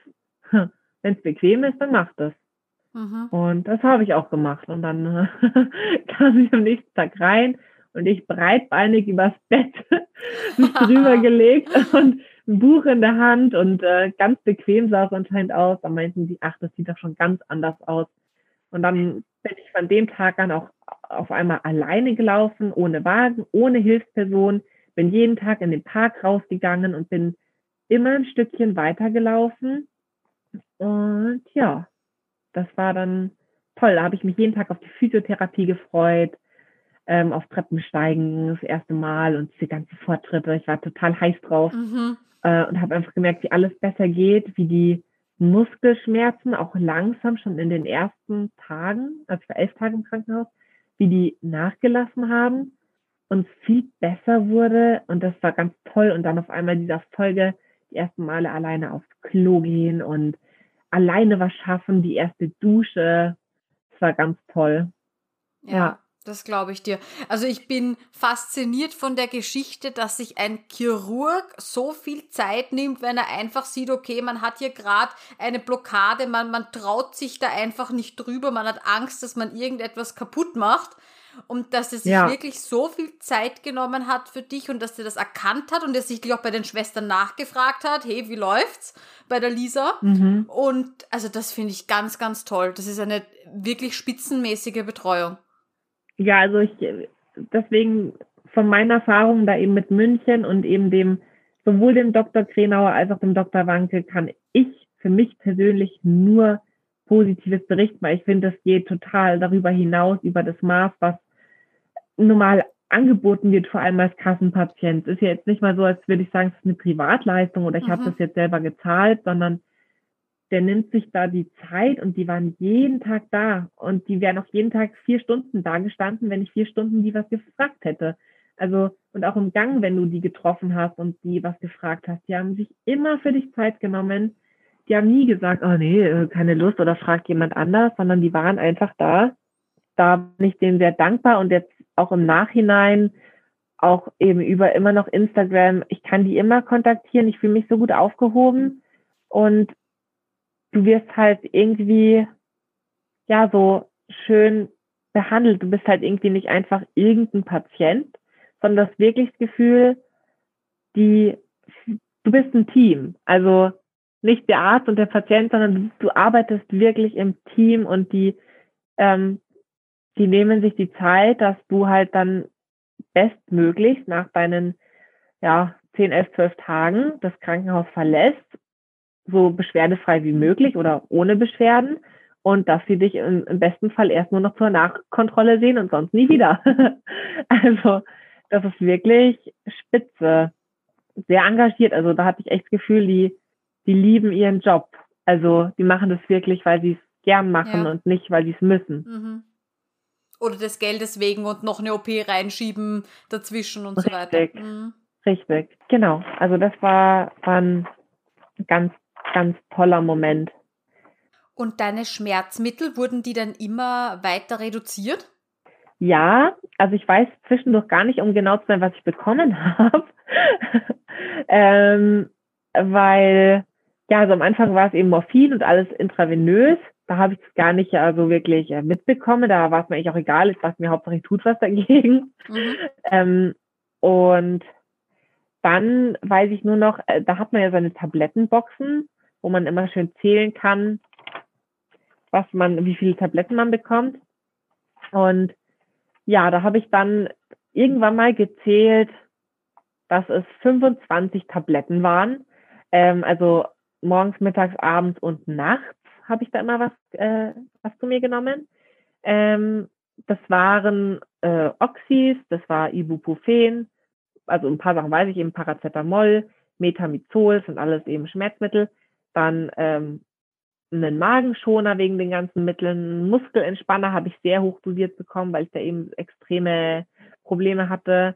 wenn es bequem ist, dann mach das. Mhm. Und das habe ich auch gemacht. Und dann äh, kam ich am nächsten Tag rein und ich breitbeinig übers Bett mich drüber gelegt und ein Buch in der Hand und äh, ganz bequem sah es anscheinend aus. Da meinten sie, ach, das sieht doch schon ganz anders aus. Und dann bin ich von dem Tag an auch auf einmal alleine gelaufen, ohne Wagen, ohne Hilfsperson, bin jeden Tag in den Park rausgegangen und bin immer ein Stückchen weitergelaufen. Und ja, das war dann toll. Da habe ich mich jeden Tag auf die Physiotherapie gefreut, ähm, auf Treppensteigen das erste Mal und diese ganzen Fortschritte. Ich war total heiß drauf mhm. äh, und habe einfach gemerkt, wie alles besser geht, wie die Muskelschmerzen auch langsam schon in den ersten Tagen, also ich war elf Tage im Krankenhaus, wie die nachgelassen haben und viel besser wurde. Und das war ganz toll. Und dann auf einmal dieser Folge, die ersten Male alleine aufs Klo gehen und alleine was schaffen, die erste Dusche. Das war ganz toll. Ja. ja. Das glaube ich dir. Also ich bin fasziniert von der Geschichte, dass sich ein Chirurg so viel Zeit nimmt, wenn er einfach sieht, okay, man hat hier gerade eine Blockade, man, man traut sich da einfach nicht drüber, man hat Angst, dass man irgendetwas kaputt macht. Und dass er sich ja. wirklich so viel Zeit genommen hat für dich und dass er das erkannt hat und er sich auch bei den Schwestern nachgefragt hat, hey, wie läuft's bei der Lisa? Mhm. Und also das finde ich ganz, ganz toll. Das ist eine wirklich spitzenmäßige Betreuung. Ja, also ich, deswegen von meiner Erfahrung da eben mit München und eben dem, sowohl dem Dr. Krenauer als auch dem Dr. Wanke kann ich für mich persönlich nur Positives berichten, weil ich finde, das geht total darüber hinaus, über das Maß, was normal angeboten wird, vor allem als Kassenpatient. Ist ja jetzt nicht mal so, als würde ich sagen, es ist eine Privatleistung oder ich mhm. habe das jetzt selber gezahlt, sondern der nimmt sich da die Zeit und die waren jeden Tag da und die wären auch jeden Tag vier Stunden da gestanden, wenn ich vier Stunden die was gefragt hätte. Also, und auch im Gang, wenn du die getroffen hast und die was gefragt hast, die haben sich immer für dich Zeit genommen. Die haben nie gesagt, oh nee, äh, keine Lust oder fragt jemand anders, sondern die waren einfach da. Da bin ich denen sehr dankbar und jetzt auch im Nachhinein, auch eben über immer noch Instagram, ich kann die immer kontaktieren. Ich fühle mich so gut aufgehoben und du wirst halt irgendwie, ja, so schön behandelt. Du bist halt irgendwie nicht einfach irgendein Patient, sondern das wirklich das Gefühl, die, du bist ein Team. Also nicht der Arzt und der Patient, sondern du, du arbeitest wirklich im Team und die, ähm, die nehmen sich die Zeit, dass du halt dann bestmöglichst nach deinen, ja, 10, 11, 12 Tagen das Krankenhaus verlässt so beschwerdefrei wie möglich oder ohne Beschwerden und dass sie dich im, im besten Fall erst nur noch zur Nachkontrolle sehen und sonst nie wieder. also das ist wirklich spitze, sehr engagiert. Also da hatte ich echt das Gefühl, die, die lieben ihren Job. Also die machen das wirklich, weil sie es gern machen ja. und nicht, weil sie es müssen. Mhm. Oder des Geldes wegen und noch eine OP reinschieben dazwischen und Richtig. so weiter. Mhm. Richtig, genau. Also das war, war ein ganz ganz toller Moment. Und deine Schmerzmittel, wurden die dann immer weiter reduziert? Ja, also ich weiß zwischendurch gar nicht, um genau zu sein, was ich bekommen habe. ähm, weil, ja, also am Anfang war es eben Morphin und alles intravenös. Da habe ich es gar nicht also wirklich äh, mitbekommen. Da war es mir eigentlich auch egal. Ich dachte mir hauptsächlich tut was dagegen. Mhm. Ähm, und dann weiß ich nur noch, äh, da hat man ja seine Tablettenboxen wo man immer schön zählen kann, was man, wie viele Tabletten man bekommt. Und ja, da habe ich dann irgendwann mal gezählt, dass es 25 Tabletten waren. Ähm, also morgens, mittags, abends und nachts habe ich da immer was, äh, was zu mir genommen. Ähm, das waren äh, Oxys, das war Ibuprofen, also ein paar Sachen weiß ich eben, Paracetamol, Metamizol, sind alles eben Schmerzmittel. Dann ähm, einen Magenschoner wegen den ganzen Mitteln, einen Muskelentspanner habe ich sehr hoch dosiert bekommen, weil ich da eben extreme Probleme hatte.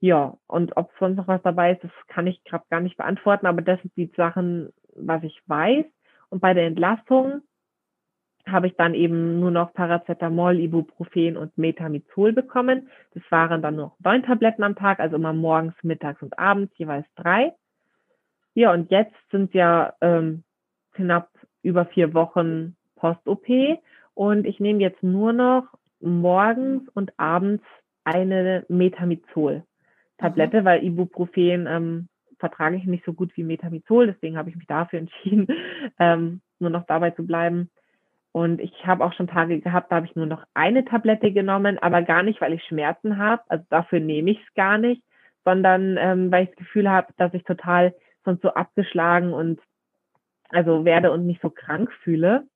Ja, und ob sonst noch was dabei ist, das kann ich gerade gar nicht beantworten, aber das sind die Sachen, was ich weiß. Und bei der Entlastung habe ich dann eben nur noch Paracetamol, Ibuprofen und Metamizol bekommen. Das waren dann nur neun Tabletten am Tag, also immer morgens, mittags und abends jeweils drei. Ja, und jetzt sind ja ähm, knapp über vier Wochen Post-OP und ich nehme jetzt nur noch morgens und abends eine Metamizol-Tablette, mhm. weil Ibuprofen ähm, vertrage ich nicht so gut wie Metamizol, deswegen habe ich mich dafür entschieden, ähm, nur noch dabei zu bleiben. Und ich habe auch schon Tage gehabt, da habe ich nur noch eine Tablette genommen, aber gar nicht, weil ich Schmerzen habe. Also dafür nehme ich es gar nicht, sondern ähm, weil ich das Gefühl habe, dass ich total sonst so abgeschlagen und also werde und mich so krank fühle.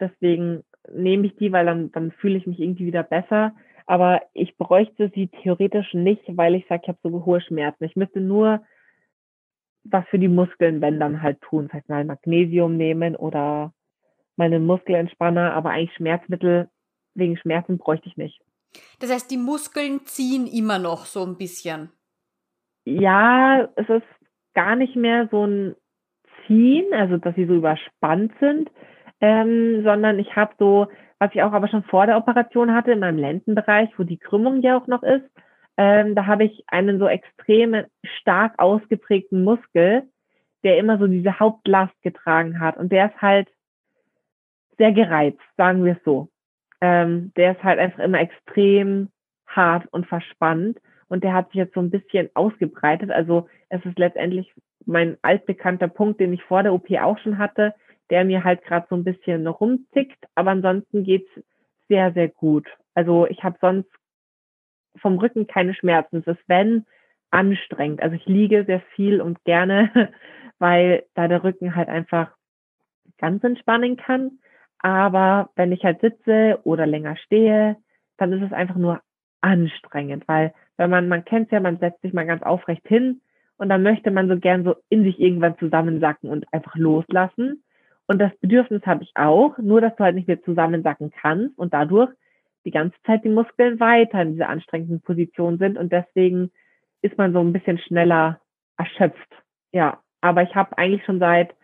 Deswegen nehme ich die, weil dann, dann fühle ich mich irgendwie wieder besser. Aber ich bräuchte sie theoretisch nicht, weil ich sage, ich habe so hohe Schmerzen. Ich müsste nur was für die Muskeln, wenn dann halt tun. Vielleicht mal Magnesium nehmen oder meine Muskelentspanner, aber eigentlich Schmerzmittel wegen Schmerzen bräuchte ich nicht. Das heißt, die Muskeln ziehen immer noch so ein bisschen. Ja, es ist gar nicht mehr so ein Ziehen, also dass sie so überspannt sind, ähm, sondern ich habe so, was ich auch aber schon vor der Operation hatte, in meinem Lendenbereich, wo die Krümmung ja auch noch ist, ähm, da habe ich einen so extrem stark ausgeprägten Muskel, der immer so diese Hauptlast getragen hat. Und der ist halt sehr gereizt, sagen wir es so. Ähm, der ist halt einfach immer extrem hart und verspannt. Und der hat sich jetzt so ein bisschen ausgebreitet. Also es ist letztendlich mein altbekannter Punkt, den ich vor der OP auch schon hatte, der mir halt gerade so ein bisschen rumzickt. Aber ansonsten geht's sehr, sehr gut. Also ich habe sonst vom Rücken keine Schmerzen. Es ist, wenn, anstrengend. Also ich liege sehr viel und gerne, weil da der Rücken halt einfach ganz entspannen kann. Aber wenn ich halt sitze oder länger stehe, dann ist es einfach nur anstrengend, weil wenn man, man kennt ja, man setzt sich mal ganz aufrecht hin und dann möchte man so gern so in sich irgendwann zusammensacken und einfach loslassen. Und das Bedürfnis habe ich auch, nur dass du halt nicht mehr zusammensacken kannst und dadurch die ganze Zeit die Muskeln weiter in dieser anstrengenden Position sind und deswegen ist man so ein bisschen schneller erschöpft. Ja, aber ich habe eigentlich schon seit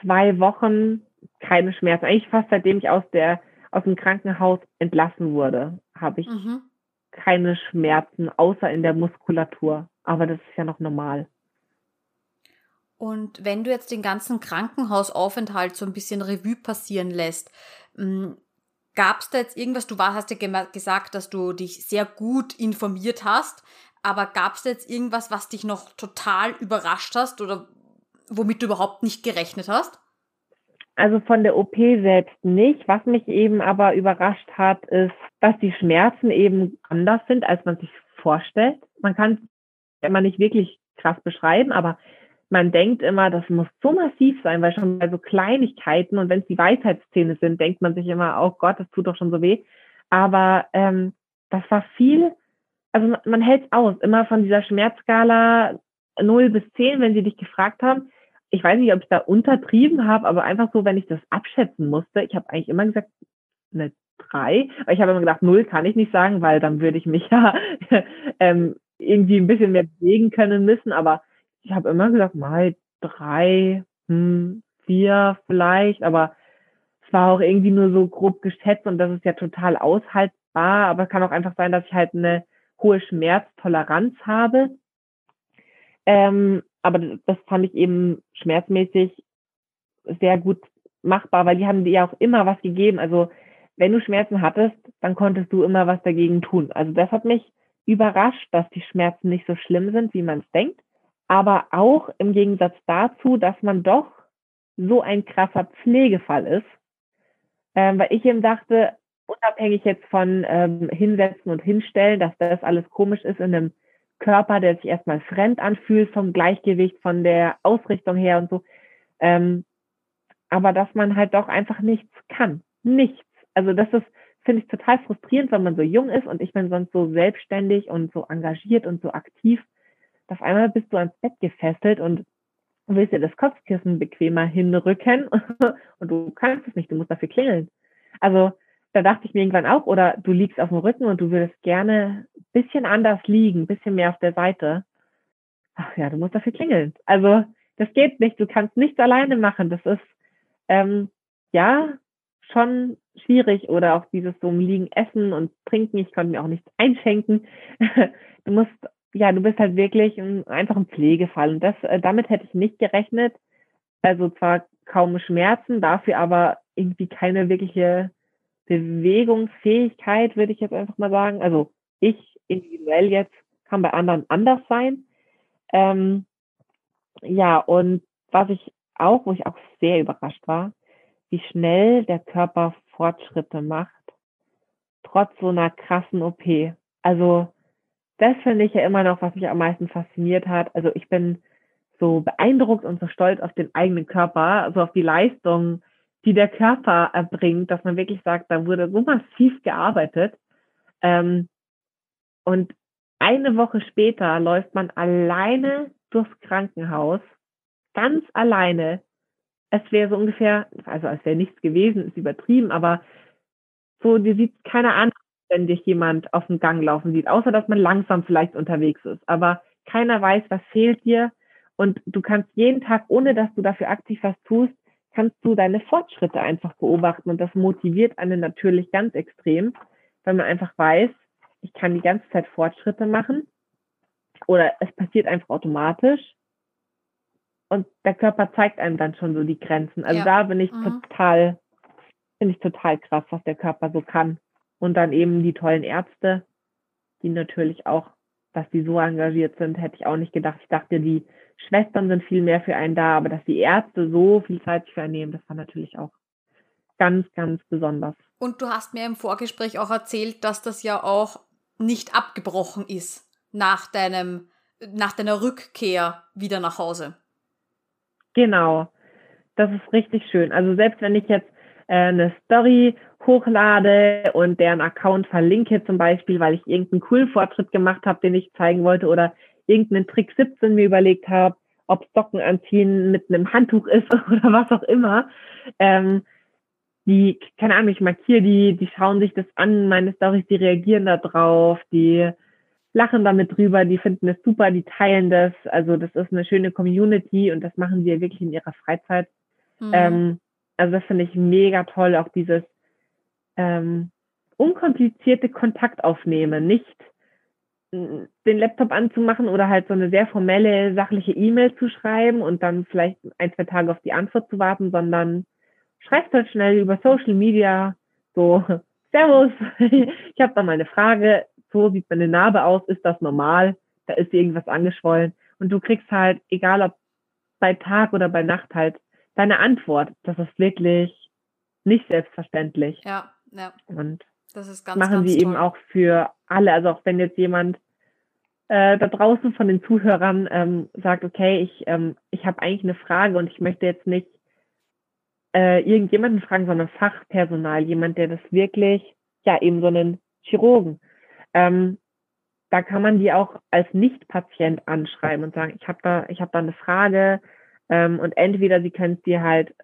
zwei Wochen keine Schmerzen. Eigentlich fast seitdem ich aus der aus dem Krankenhaus entlassen wurde, habe ich mhm. keine Schmerzen außer in der Muskulatur. Aber das ist ja noch normal. Und wenn du jetzt den ganzen Krankenhausaufenthalt so ein bisschen Revue passieren lässt, hm, Gab es da jetzt irgendwas, du hast ja gesagt, dass du dich sehr gut informiert hast, aber gab es da jetzt irgendwas, was dich noch total überrascht hast oder womit du überhaupt nicht gerechnet hast? Also von der OP selbst nicht. Was mich eben aber überrascht hat, ist, dass die Schmerzen eben anders sind, als man sich vorstellt. Man kann es immer nicht wirklich krass beschreiben, aber man denkt immer, das muss so massiv sein, weil schon bei so Kleinigkeiten und wenn es die Weisheitszähne sind, denkt man sich immer, oh Gott, das tut doch schon so weh. Aber ähm, das war viel, also man, hält aus, immer von dieser Schmerzskala 0 bis 10, wenn sie dich gefragt haben. Ich weiß nicht, ob ich da untertrieben habe, aber einfach so, wenn ich das abschätzen musste, ich habe eigentlich immer gesagt, eine 3, aber ich habe immer gedacht, 0 kann ich nicht sagen, weil dann würde ich mich ja ähm, irgendwie ein bisschen mehr bewegen können müssen, aber ich habe immer gesagt, mal drei, hm, vier vielleicht, aber es war auch irgendwie nur so grob geschätzt und das ist ja total aushaltbar, aber es kann auch einfach sein, dass ich halt eine hohe Schmerztoleranz habe. Ähm, aber das fand ich eben schmerzmäßig sehr gut machbar, weil die haben dir ja auch immer was gegeben. Also wenn du Schmerzen hattest, dann konntest du immer was dagegen tun. Also das hat mich überrascht, dass die Schmerzen nicht so schlimm sind, wie man es denkt aber auch im Gegensatz dazu, dass man doch so ein krasser Pflegefall ist, ähm, weil ich eben dachte, unabhängig jetzt von ähm, Hinsetzen und Hinstellen, dass das alles komisch ist in einem Körper, der sich erstmal fremd anfühlt vom Gleichgewicht, von der Ausrichtung her und so. Ähm, aber dass man halt doch einfach nichts kann. Nichts. Also das ist, finde ich total frustrierend, wenn man so jung ist und ich bin sonst so selbstständig und so engagiert und so aktiv. Auf einmal bist du ans Bett gefesselt und willst dir das Kopfkissen bequemer hinrücken und du kannst es nicht, du musst dafür klingeln. Also da dachte ich mir irgendwann auch, oder du liegst auf dem Rücken und du würdest gerne ein bisschen anders liegen, ein bisschen mehr auf der Seite. Ach ja, du musst dafür klingeln. Also das geht nicht, du kannst nichts alleine machen. Das ist ähm, ja schon schwierig oder auch dieses so Liegen essen und trinken. Ich konnte mir auch nichts einschenken. du musst, ja, du bist halt wirklich ein, einfach ein Pflegefall und das, äh, damit hätte ich nicht gerechnet. Also zwar kaum Schmerzen, dafür aber irgendwie keine wirkliche Bewegungsfähigkeit, würde ich jetzt einfach mal sagen. Also ich individuell jetzt kann bei anderen anders sein. Ähm, ja, und was ich auch, wo ich auch sehr überrascht war, wie schnell der Körper Fortschritte macht, trotz so einer krassen OP. Also das finde ich ja immer noch, was mich am meisten fasziniert hat. Also ich bin so beeindruckt und so stolz auf den eigenen Körper, also auf die Leistung, die der Körper erbringt, dass man wirklich sagt, da wurde so massiv gearbeitet. Ähm, und eine Woche später läuft man alleine durchs Krankenhaus, ganz alleine. Es wäre so ungefähr, also als wäre nichts gewesen, ist übertrieben, aber so, dir sieht keiner an, wenn dich jemand auf dem Gang laufen sieht, außer dass man langsam vielleicht unterwegs ist. Aber keiner weiß, was fehlt dir. Und du kannst jeden Tag, ohne dass du dafür aktiv was tust, kannst du deine Fortschritte einfach beobachten und das motiviert einen natürlich ganz extrem, weil man einfach weiß, ich kann die ganze Zeit Fortschritte machen oder es passiert einfach automatisch und der Körper zeigt einem dann schon so die Grenzen. Also ja. da bin ich mhm. total, finde ich total krass, was der Körper so kann. Und dann eben die tollen Ärzte, die natürlich auch, dass die so engagiert sind, hätte ich auch nicht gedacht. Ich dachte, die Schwestern sind viel mehr für einen da, aber dass die Ärzte so viel Zeit für einen nehmen, das war natürlich auch ganz, ganz besonders. Und du hast mir im Vorgespräch auch erzählt, dass das ja auch nicht abgebrochen ist nach deinem, nach deiner Rückkehr wieder nach Hause. Genau. Das ist richtig schön. Also selbst wenn ich jetzt eine Story hochlade und deren Account verlinke zum Beispiel, weil ich irgendeinen coolen Fortschritt gemacht habe, den ich zeigen wollte oder irgendeinen Trick 17 mir überlegt habe, ob Socken anziehen mit einem Handtuch ist oder was auch immer. Ähm, die, keine Ahnung, ich markiere die, die schauen sich das an, meine Storys, die reagieren da drauf, die lachen damit drüber, die finden es super, die teilen das. Also das ist eine schöne Community und das machen sie ja wirklich in ihrer Freizeit. Mhm. Ähm, also das finde ich mega toll, auch dieses ähm, unkomplizierte Kontakt aufnehmen, nicht den Laptop anzumachen oder halt so eine sehr formelle, sachliche E-Mail zu schreiben und dann vielleicht ein, zwei Tage auf die Antwort zu warten, sondern schreibst halt schnell über Social Media. So, Servus, ich habe da mal eine Frage, so sieht meine Narbe aus, ist das normal? Da ist irgendwas angeschwollen. Und du kriegst halt, egal ob bei Tag oder bei Nacht halt, deine Antwort. Das ist wirklich nicht selbstverständlich. Ja, ja. Und das ist ganz, machen ganz sie toll. eben auch für alle. Also auch wenn jetzt jemand äh, da draußen von den Zuhörern ähm, sagt, okay, ich, ähm, ich habe eigentlich eine Frage und ich möchte jetzt nicht äh, irgendjemanden fragen, sondern Fachpersonal, jemand, der das wirklich, ja, eben so einen Chirurgen. Ähm, da kann man die auch als Nicht-Patient anschreiben und sagen, ich habe da, ich habe da eine Frage ähm, und entweder sie können es dir halt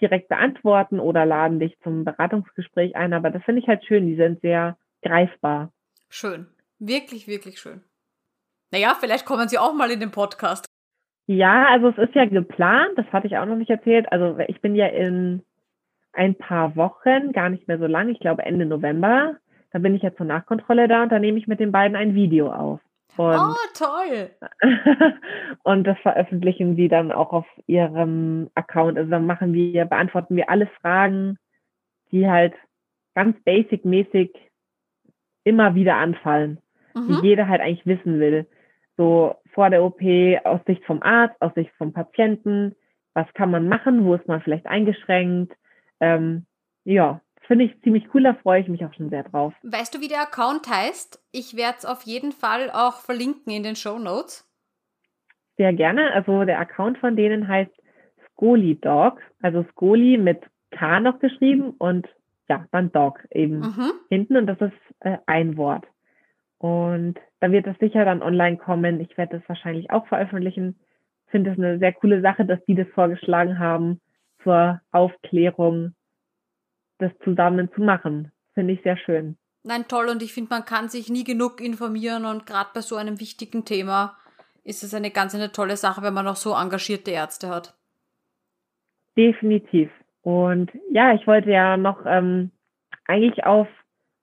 direkt beantworten oder laden dich zum Beratungsgespräch ein, aber das finde ich halt schön, die sind sehr greifbar. Schön. Wirklich, wirklich schön. Naja, vielleicht kommen Sie auch mal in den Podcast. Ja, also es ist ja geplant, das hatte ich auch noch nicht erzählt. Also ich bin ja in ein paar Wochen, gar nicht mehr so lange, ich glaube Ende November, da bin ich ja zur Nachkontrolle da und da nehme ich mit den beiden ein Video auf. Und, oh, toll! und das veröffentlichen sie dann auch auf ihrem Account. Also dann machen wir, beantworten wir alle Fragen, die halt ganz basic-mäßig immer wieder anfallen mhm. die jeder halt eigentlich wissen will. So vor der OP aus Sicht vom Arzt, aus Sicht vom Patienten, was kann man machen, wo ist man vielleicht eingeschränkt. Ähm, ja, finde ich ziemlich cool, da freue ich mich auch schon sehr drauf. Weißt du, wie der Account heißt? Ich werde es auf jeden Fall auch verlinken in den Show Notes. Sehr gerne. Also der Account von denen heißt Scoli Dog, also Scoli mit K noch geschrieben und ja, dann Dog eben mhm. hinten und das ist äh, ein Wort. Und da wird das sicher dann online kommen. Ich werde das wahrscheinlich auch veröffentlichen. Finde es eine sehr coole Sache, dass die das vorgeschlagen haben zur Aufklärung, das zusammen zu machen. Finde ich sehr schön. Nein, toll. Und ich finde, man kann sich nie genug informieren und gerade bei so einem wichtigen Thema ist es eine ganz eine tolle Sache, wenn man noch so engagierte Ärzte hat. Definitiv. Und ja, ich wollte ja noch ähm, eigentlich auf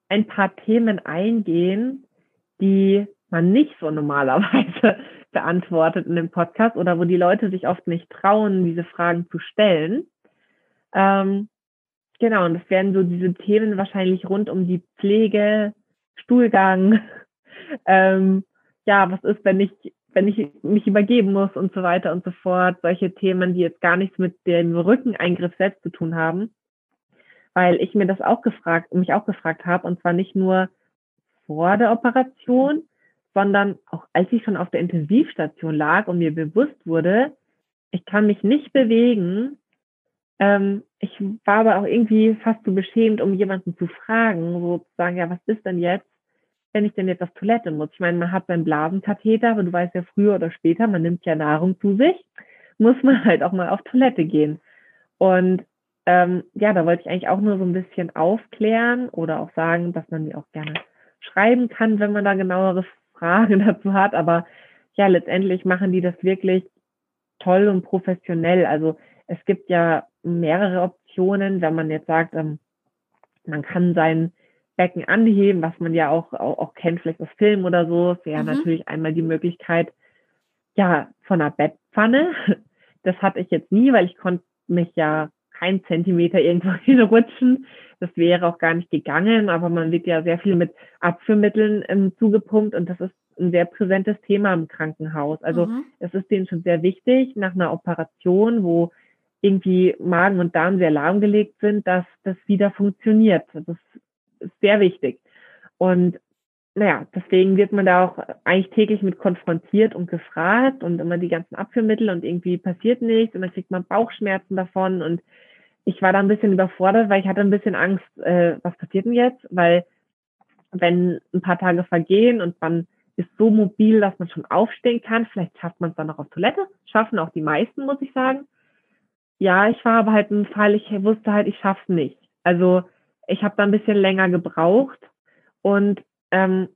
ein paar Themen eingehen, die man nicht so normalerweise beantwortet in dem Podcast oder wo die Leute sich oft nicht trauen, diese Fragen zu stellen. Ähm, genau, und das werden so diese Themen wahrscheinlich rund um die Pflege, Stuhlgang, ähm, ja, was ist, wenn ich, wenn ich mich übergeben muss und so weiter und so fort. Solche Themen, die jetzt gar nichts mit dem Rückeneingriff selbst zu tun haben. Weil ich mir das auch gefragt, mich auch gefragt habe, und zwar nicht nur vor der Operation, sondern auch als ich schon auf der Intensivstation lag und mir bewusst wurde, ich kann mich nicht bewegen. Ähm, ich war aber auch irgendwie fast zu beschämt, um jemanden zu fragen, sozusagen, ja, was ist denn jetzt, wenn ich denn jetzt auf Toilette muss? Ich meine, man hat beim Blasenkatheter, aber du weißt ja früher oder später, man nimmt ja Nahrung zu sich, muss man halt auch mal auf Toilette gehen. Und ähm, ja, da wollte ich eigentlich auch nur so ein bisschen aufklären oder auch sagen, dass man mir auch gerne schreiben kann, wenn man da genauere Fragen dazu hat. Aber ja, letztendlich machen die das wirklich toll und professionell. Also es gibt ja mehrere Optionen, wenn man jetzt sagt, ähm, man kann sein Becken anheben, was man ja auch, auch, auch kennt, vielleicht aus Film oder so, Es wäre mhm. natürlich einmal die Möglichkeit, ja, von einer Bettpfanne. Das hatte ich jetzt nie, weil ich konnte mich ja keinen Zentimeter irgendwo hinrutschen. Das wäre auch gar nicht gegangen, aber man wird ja sehr viel mit Abführmitteln ähm, zugepumpt und das ist ein sehr präsentes Thema im Krankenhaus. Also mhm. es ist denen schon sehr wichtig, nach einer Operation, wo irgendwie Magen und Darm sehr lahmgelegt sind, dass das wieder funktioniert. Das ist sehr wichtig. Und naja, deswegen wird man da auch eigentlich täglich mit konfrontiert und gefragt und immer die ganzen Abführmittel und irgendwie passiert nichts und dann kriegt man Bauchschmerzen davon und ich war da ein bisschen überfordert, weil ich hatte ein bisschen Angst, äh, was passiert denn jetzt? Weil wenn ein paar Tage vergehen und man ist so mobil, dass man schon aufstehen kann, vielleicht schafft man es dann noch auf Toilette, schaffen auch die meisten, muss ich sagen. Ja, ich war aber halt ein Fall, ich wusste halt, ich schaff's nicht. Also ich habe da ein bisschen länger gebraucht und ähm,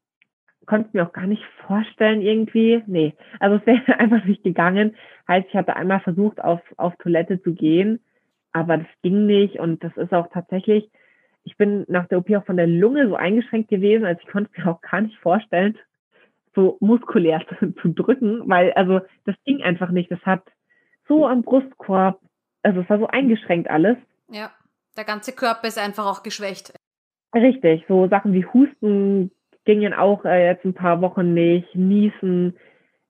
konnte mir auch gar nicht vorstellen irgendwie. Nee, also es wäre einfach nicht gegangen. Heißt, ich hatte einmal versucht, auf, auf Toilette zu gehen aber das ging nicht und das ist auch tatsächlich, ich bin nach der OP auch von der Lunge so eingeschränkt gewesen, also ich konnte mir auch gar nicht vorstellen, so muskulär zu, zu drücken, weil also das ging einfach nicht. Das hat so am Brustkorb, also es war so eingeschränkt alles. Ja, der ganze Körper ist einfach auch geschwächt. Richtig, so Sachen wie Husten gingen auch äh, jetzt ein paar Wochen nicht, Niesen,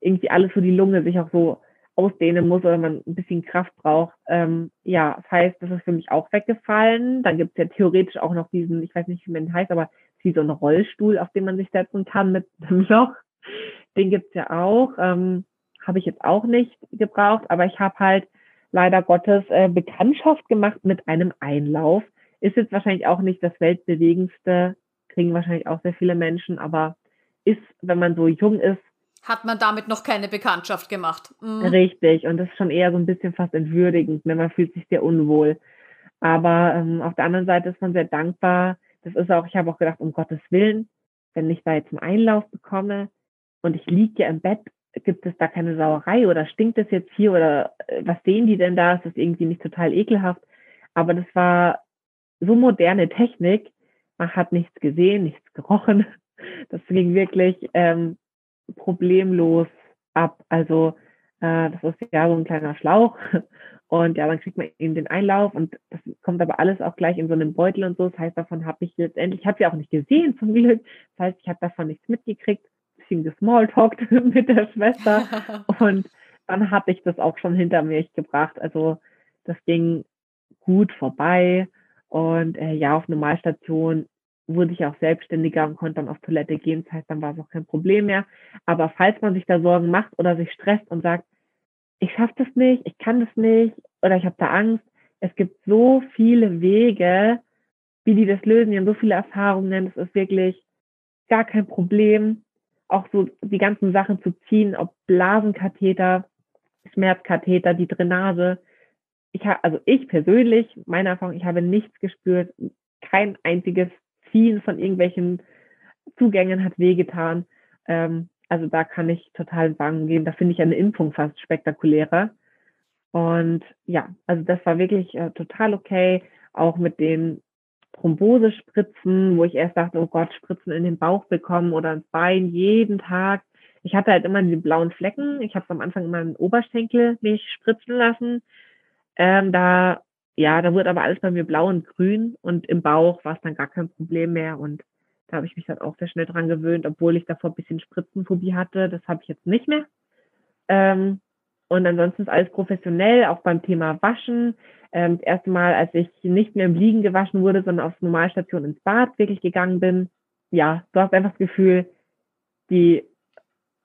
irgendwie alles, wo die Lunge sich auch so ausdehnen muss oder man ein bisschen Kraft braucht. Ähm, ja, das heißt, das ist für mich auch weggefallen. Dann gibt es ja theoretisch auch noch diesen, ich weiß nicht, wie man den heißt, aber wie so ein Rollstuhl, auf den man sich setzen kann mit einem Loch. Den gibt's ja auch. Ähm, habe ich jetzt auch nicht gebraucht, aber ich habe halt leider Gottes äh, Bekanntschaft gemacht mit einem Einlauf. Ist jetzt wahrscheinlich auch nicht das weltbewegendste, kriegen wahrscheinlich auch sehr viele Menschen, aber ist, wenn man so jung ist, hat man damit noch keine Bekanntschaft gemacht. Mhm. Richtig, und das ist schon eher so ein bisschen fast entwürdigend, wenn ne? man fühlt sich sehr unwohl. Aber ähm, auf der anderen Seite ist man sehr dankbar. Das ist auch, ich habe auch gedacht, um Gottes Willen, wenn ich da jetzt einen Einlauf bekomme und ich liege ja im Bett, gibt es da keine Sauerei oder stinkt es jetzt hier oder äh, was sehen die denn da? Ist das irgendwie nicht total ekelhaft? Aber das war so moderne Technik, man hat nichts gesehen, nichts gerochen. Das ging wirklich ähm, problemlos ab. Also äh, das ist ja so ein kleiner Schlauch und ja, dann kriegt man eben den Einlauf und das kommt aber alles auch gleich in so einem Beutel und so. Das heißt, davon habe ich letztendlich, ich habe sie auch nicht gesehen zum Glück. Das heißt, ich habe davon nichts mitgekriegt, bisschen gesmalltalkt mit der Schwester und dann hatte ich das auch schon hinter mich gebracht. Also das ging gut vorbei Und äh, ja, auf Normalstation wurde ich auch selbstständiger und konnte dann auf Toilette gehen. Das heißt, dann war es auch kein Problem mehr. Aber falls man sich da Sorgen macht oder sich stresst und sagt, ich schaffe das nicht, ich kann das nicht oder ich habe da Angst, es gibt so viele Wege, wie die das lösen. Die haben so viele Erfahrungen. Es ist wirklich gar kein Problem, auch so die ganzen Sachen zu ziehen, ob Blasenkatheter, Schmerzkatheter, die Drainage. Ich habe, also ich persönlich, meine Erfahrung, ich habe nichts gespürt, kein einziges Ziehen von irgendwelchen Zugängen hat wehgetan. Ähm, also da kann ich total Warnung geben. Da finde ich eine Impfung fast spektakulärer. Und ja, also das war wirklich äh, total okay. Auch mit den Thrombosespritzen, wo ich erst dachte, oh Gott, Spritzen in den Bauch bekommen oder ins Bein jeden Tag. Ich hatte halt immer diese blauen Flecken. Ich habe am Anfang immer einen Oberschenkel mich spritzen lassen. Ähm, da, ja, da wurde aber alles bei mir blau und grün und im Bauch war es dann gar kein Problem mehr und da habe ich mich dann auch sehr schnell dran gewöhnt, obwohl ich davor ein bisschen Spritzenphobie hatte. Das habe ich jetzt nicht mehr. Ähm, und ansonsten ist alles professionell, auch beim Thema Waschen. Ähm, das erste Mal, als ich nicht mehr im Liegen gewaschen wurde, sondern auf Normalstation ins Bad wirklich gegangen bin. Ja, du hast einfach das Gefühl, die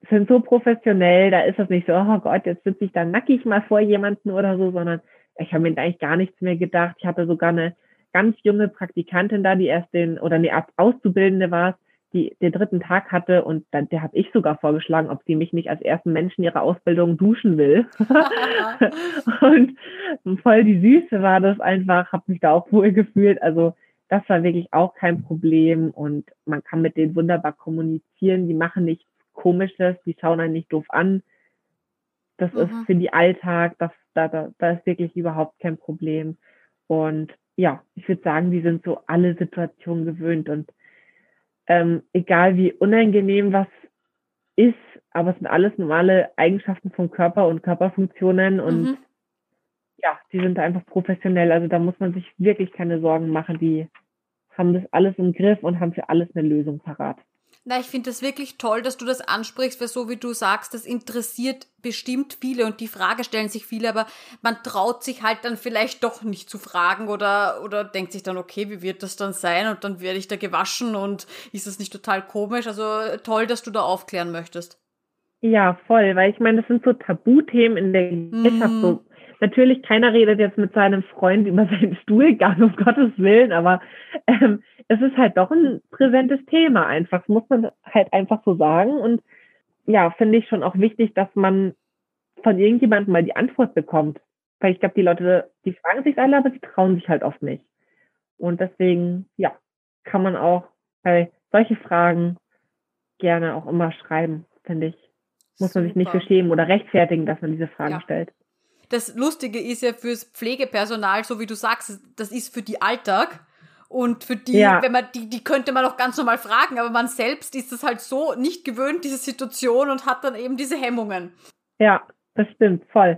sind so professionell, da ist das nicht so, oh Gott, jetzt sitze ich da nackig mal vor jemanden oder so, sondern ich habe mir eigentlich gar nichts mehr gedacht. Ich hatte sogar eine ganz junge Praktikantin da, die erst den, oder eine Auszubildende war, die den dritten Tag hatte und dann, der habe ich sogar vorgeschlagen, ob sie mich nicht als ersten Menschen ihrer Ausbildung duschen will. und voll die Süße war das einfach, habe mich da auch wohl gefühlt. Also das war wirklich auch kein Problem und man kann mit denen wunderbar kommunizieren. Die machen nichts Komisches, die schauen einen nicht doof an. Das mhm. ist für die Alltag, das, da, da, da ist wirklich überhaupt kein Problem. Und ja, ich würde sagen, die sind so alle Situationen gewöhnt und ähm, egal wie unangenehm was ist, aber es sind alles normale Eigenschaften vom Körper und Körperfunktionen und mhm. ja, die sind einfach professionell. Also da muss man sich wirklich keine Sorgen machen. Die haben das alles im Griff und haben für alles eine Lösung parat. Na, ich finde das wirklich toll, dass du das ansprichst, weil so wie du sagst, das interessiert bestimmt viele und die Frage stellen sich viele, aber man traut sich halt dann vielleicht doch nicht zu fragen oder, oder denkt sich dann, okay, wie wird das dann sein und dann werde ich da gewaschen und ist das nicht total komisch? Also toll, dass du da aufklären möchtest. Ja, voll, weil ich meine, das sind so Tabuthemen in der Gesellschaft, mm. so natürlich, keiner redet jetzt mit seinem Freund über seinen Stuhlgang, um Gottes Willen, aber ähm, es ist halt doch ein präsentes Thema einfach, das muss man halt einfach so sagen. Und ja, finde ich schon auch wichtig, dass man von irgendjemandem mal die Antwort bekommt. Weil ich glaube, die Leute, die fragen sich alle, aber sie trauen sich halt oft nicht. Und deswegen, ja, kann man auch bei solche Fragen gerne auch immer schreiben, finde ich. Muss Super. man sich nicht für schämen oder rechtfertigen, dass man diese Fragen ja. stellt das Lustige ist ja fürs Pflegepersonal, so wie du sagst, das ist für die Alltag. Und für die, ja. wenn man die, die könnte man auch ganz normal fragen, aber man selbst ist es halt so nicht gewöhnt, diese Situation und hat dann eben diese Hemmungen. Ja, das stimmt, voll.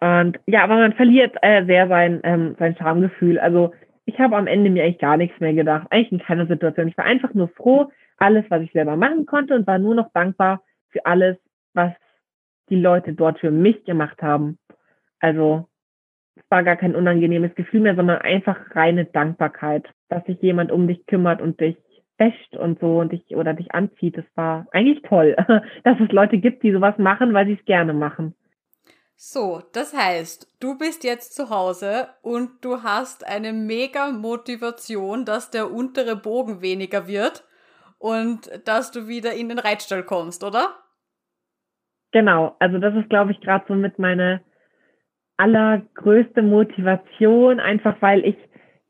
Und ja, aber man verliert äh, sehr sein, ähm, sein Schamgefühl. Also ich habe am Ende mir eigentlich gar nichts mehr gedacht. Eigentlich in keiner Situation. Ich war einfach nur froh, alles, was ich selber machen konnte und war nur noch dankbar für alles, was die Leute dort für mich gemacht haben. Also es war gar kein unangenehmes Gefühl mehr, sondern einfach reine Dankbarkeit, dass sich jemand um dich kümmert und dich wäscht und so und dich oder dich anzieht. Das war eigentlich toll, dass es Leute gibt, die sowas machen, weil sie es gerne machen. So, das heißt, du bist jetzt zu Hause und du hast eine mega Motivation, dass der untere Bogen weniger wird und dass du wieder in den Reitstall kommst, oder? Genau, also das ist, glaube ich, gerade so mit meine allergrößte Motivation, einfach weil ich,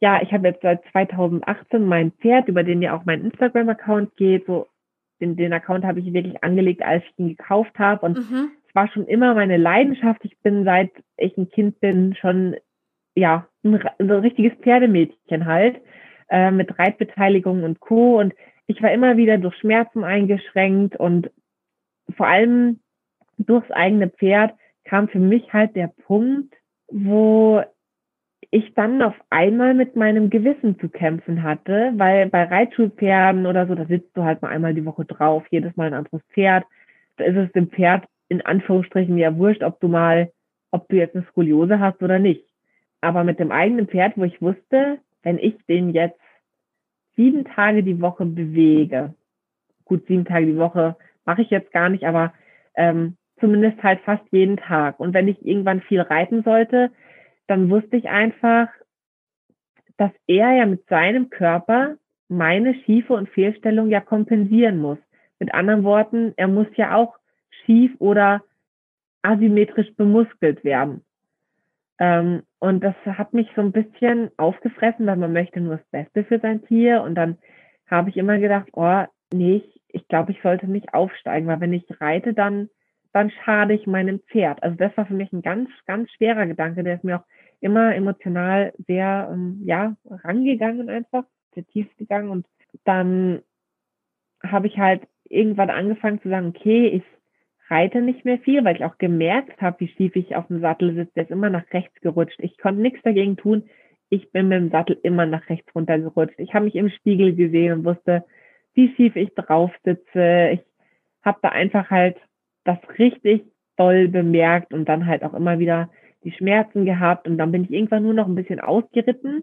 ja, ich habe jetzt seit 2018 mein Pferd, über den ja auch mein Instagram-Account geht, so den, den Account habe ich wirklich angelegt, als ich ihn gekauft habe und mhm. es war schon immer meine Leidenschaft. Ich bin seit ich ein Kind bin schon ja ein, ein richtiges Pferdemädchen halt äh, mit Reitbeteiligung und Co. Und ich war immer wieder durch Schmerzen eingeschränkt und vor allem durchs eigene Pferd kam für mich halt der Punkt, wo ich dann auf einmal mit meinem Gewissen zu kämpfen hatte, weil bei Reitschulpferden oder so, da sitzt du halt mal einmal die Woche drauf, jedes Mal ein anderes Pferd. Da ist es dem Pferd in Anführungsstrichen ja wurscht, ob du mal, ob du jetzt eine Skoliose hast oder nicht. Aber mit dem eigenen Pferd, wo ich wusste, wenn ich den jetzt sieben Tage die Woche bewege, gut, sieben Tage die Woche mache ich jetzt gar nicht, aber ähm, zumindest halt fast jeden Tag. Und wenn ich irgendwann viel reiten sollte, dann wusste ich einfach, dass er ja mit seinem Körper meine Schiefe und Fehlstellung ja kompensieren muss. Mit anderen Worten, er muss ja auch schief oder asymmetrisch bemuskelt werden. Ähm, und das hat mich so ein bisschen aufgefressen, weil man möchte nur das Beste für sein Tier. Und dann habe ich immer gedacht, oh, nee, ich, ich glaube, ich sollte nicht aufsteigen, weil wenn ich reite, dann, dann schade ich meinem Pferd. Also das war für mich ein ganz, ganz schwerer Gedanke, der ist mir auch immer emotional sehr, ähm, ja, rangegangen einfach, sehr tief gegangen. Und dann habe ich halt irgendwann angefangen zu sagen, okay, ich reite nicht mehr viel, weil ich auch gemerkt habe, wie schief ich auf dem Sattel sitze. Der ist immer nach rechts gerutscht. Ich konnte nichts dagegen tun. Ich bin mit dem Sattel immer nach rechts runtergerutscht. Ich habe mich im Spiegel gesehen und wusste, wie schief ich drauf sitze. Ich habe da einfach halt das richtig doll bemerkt und dann halt auch immer wieder die Schmerzen gehabt. Und dann bin ich irgendwann nur noch ein bisschen ausgeritten.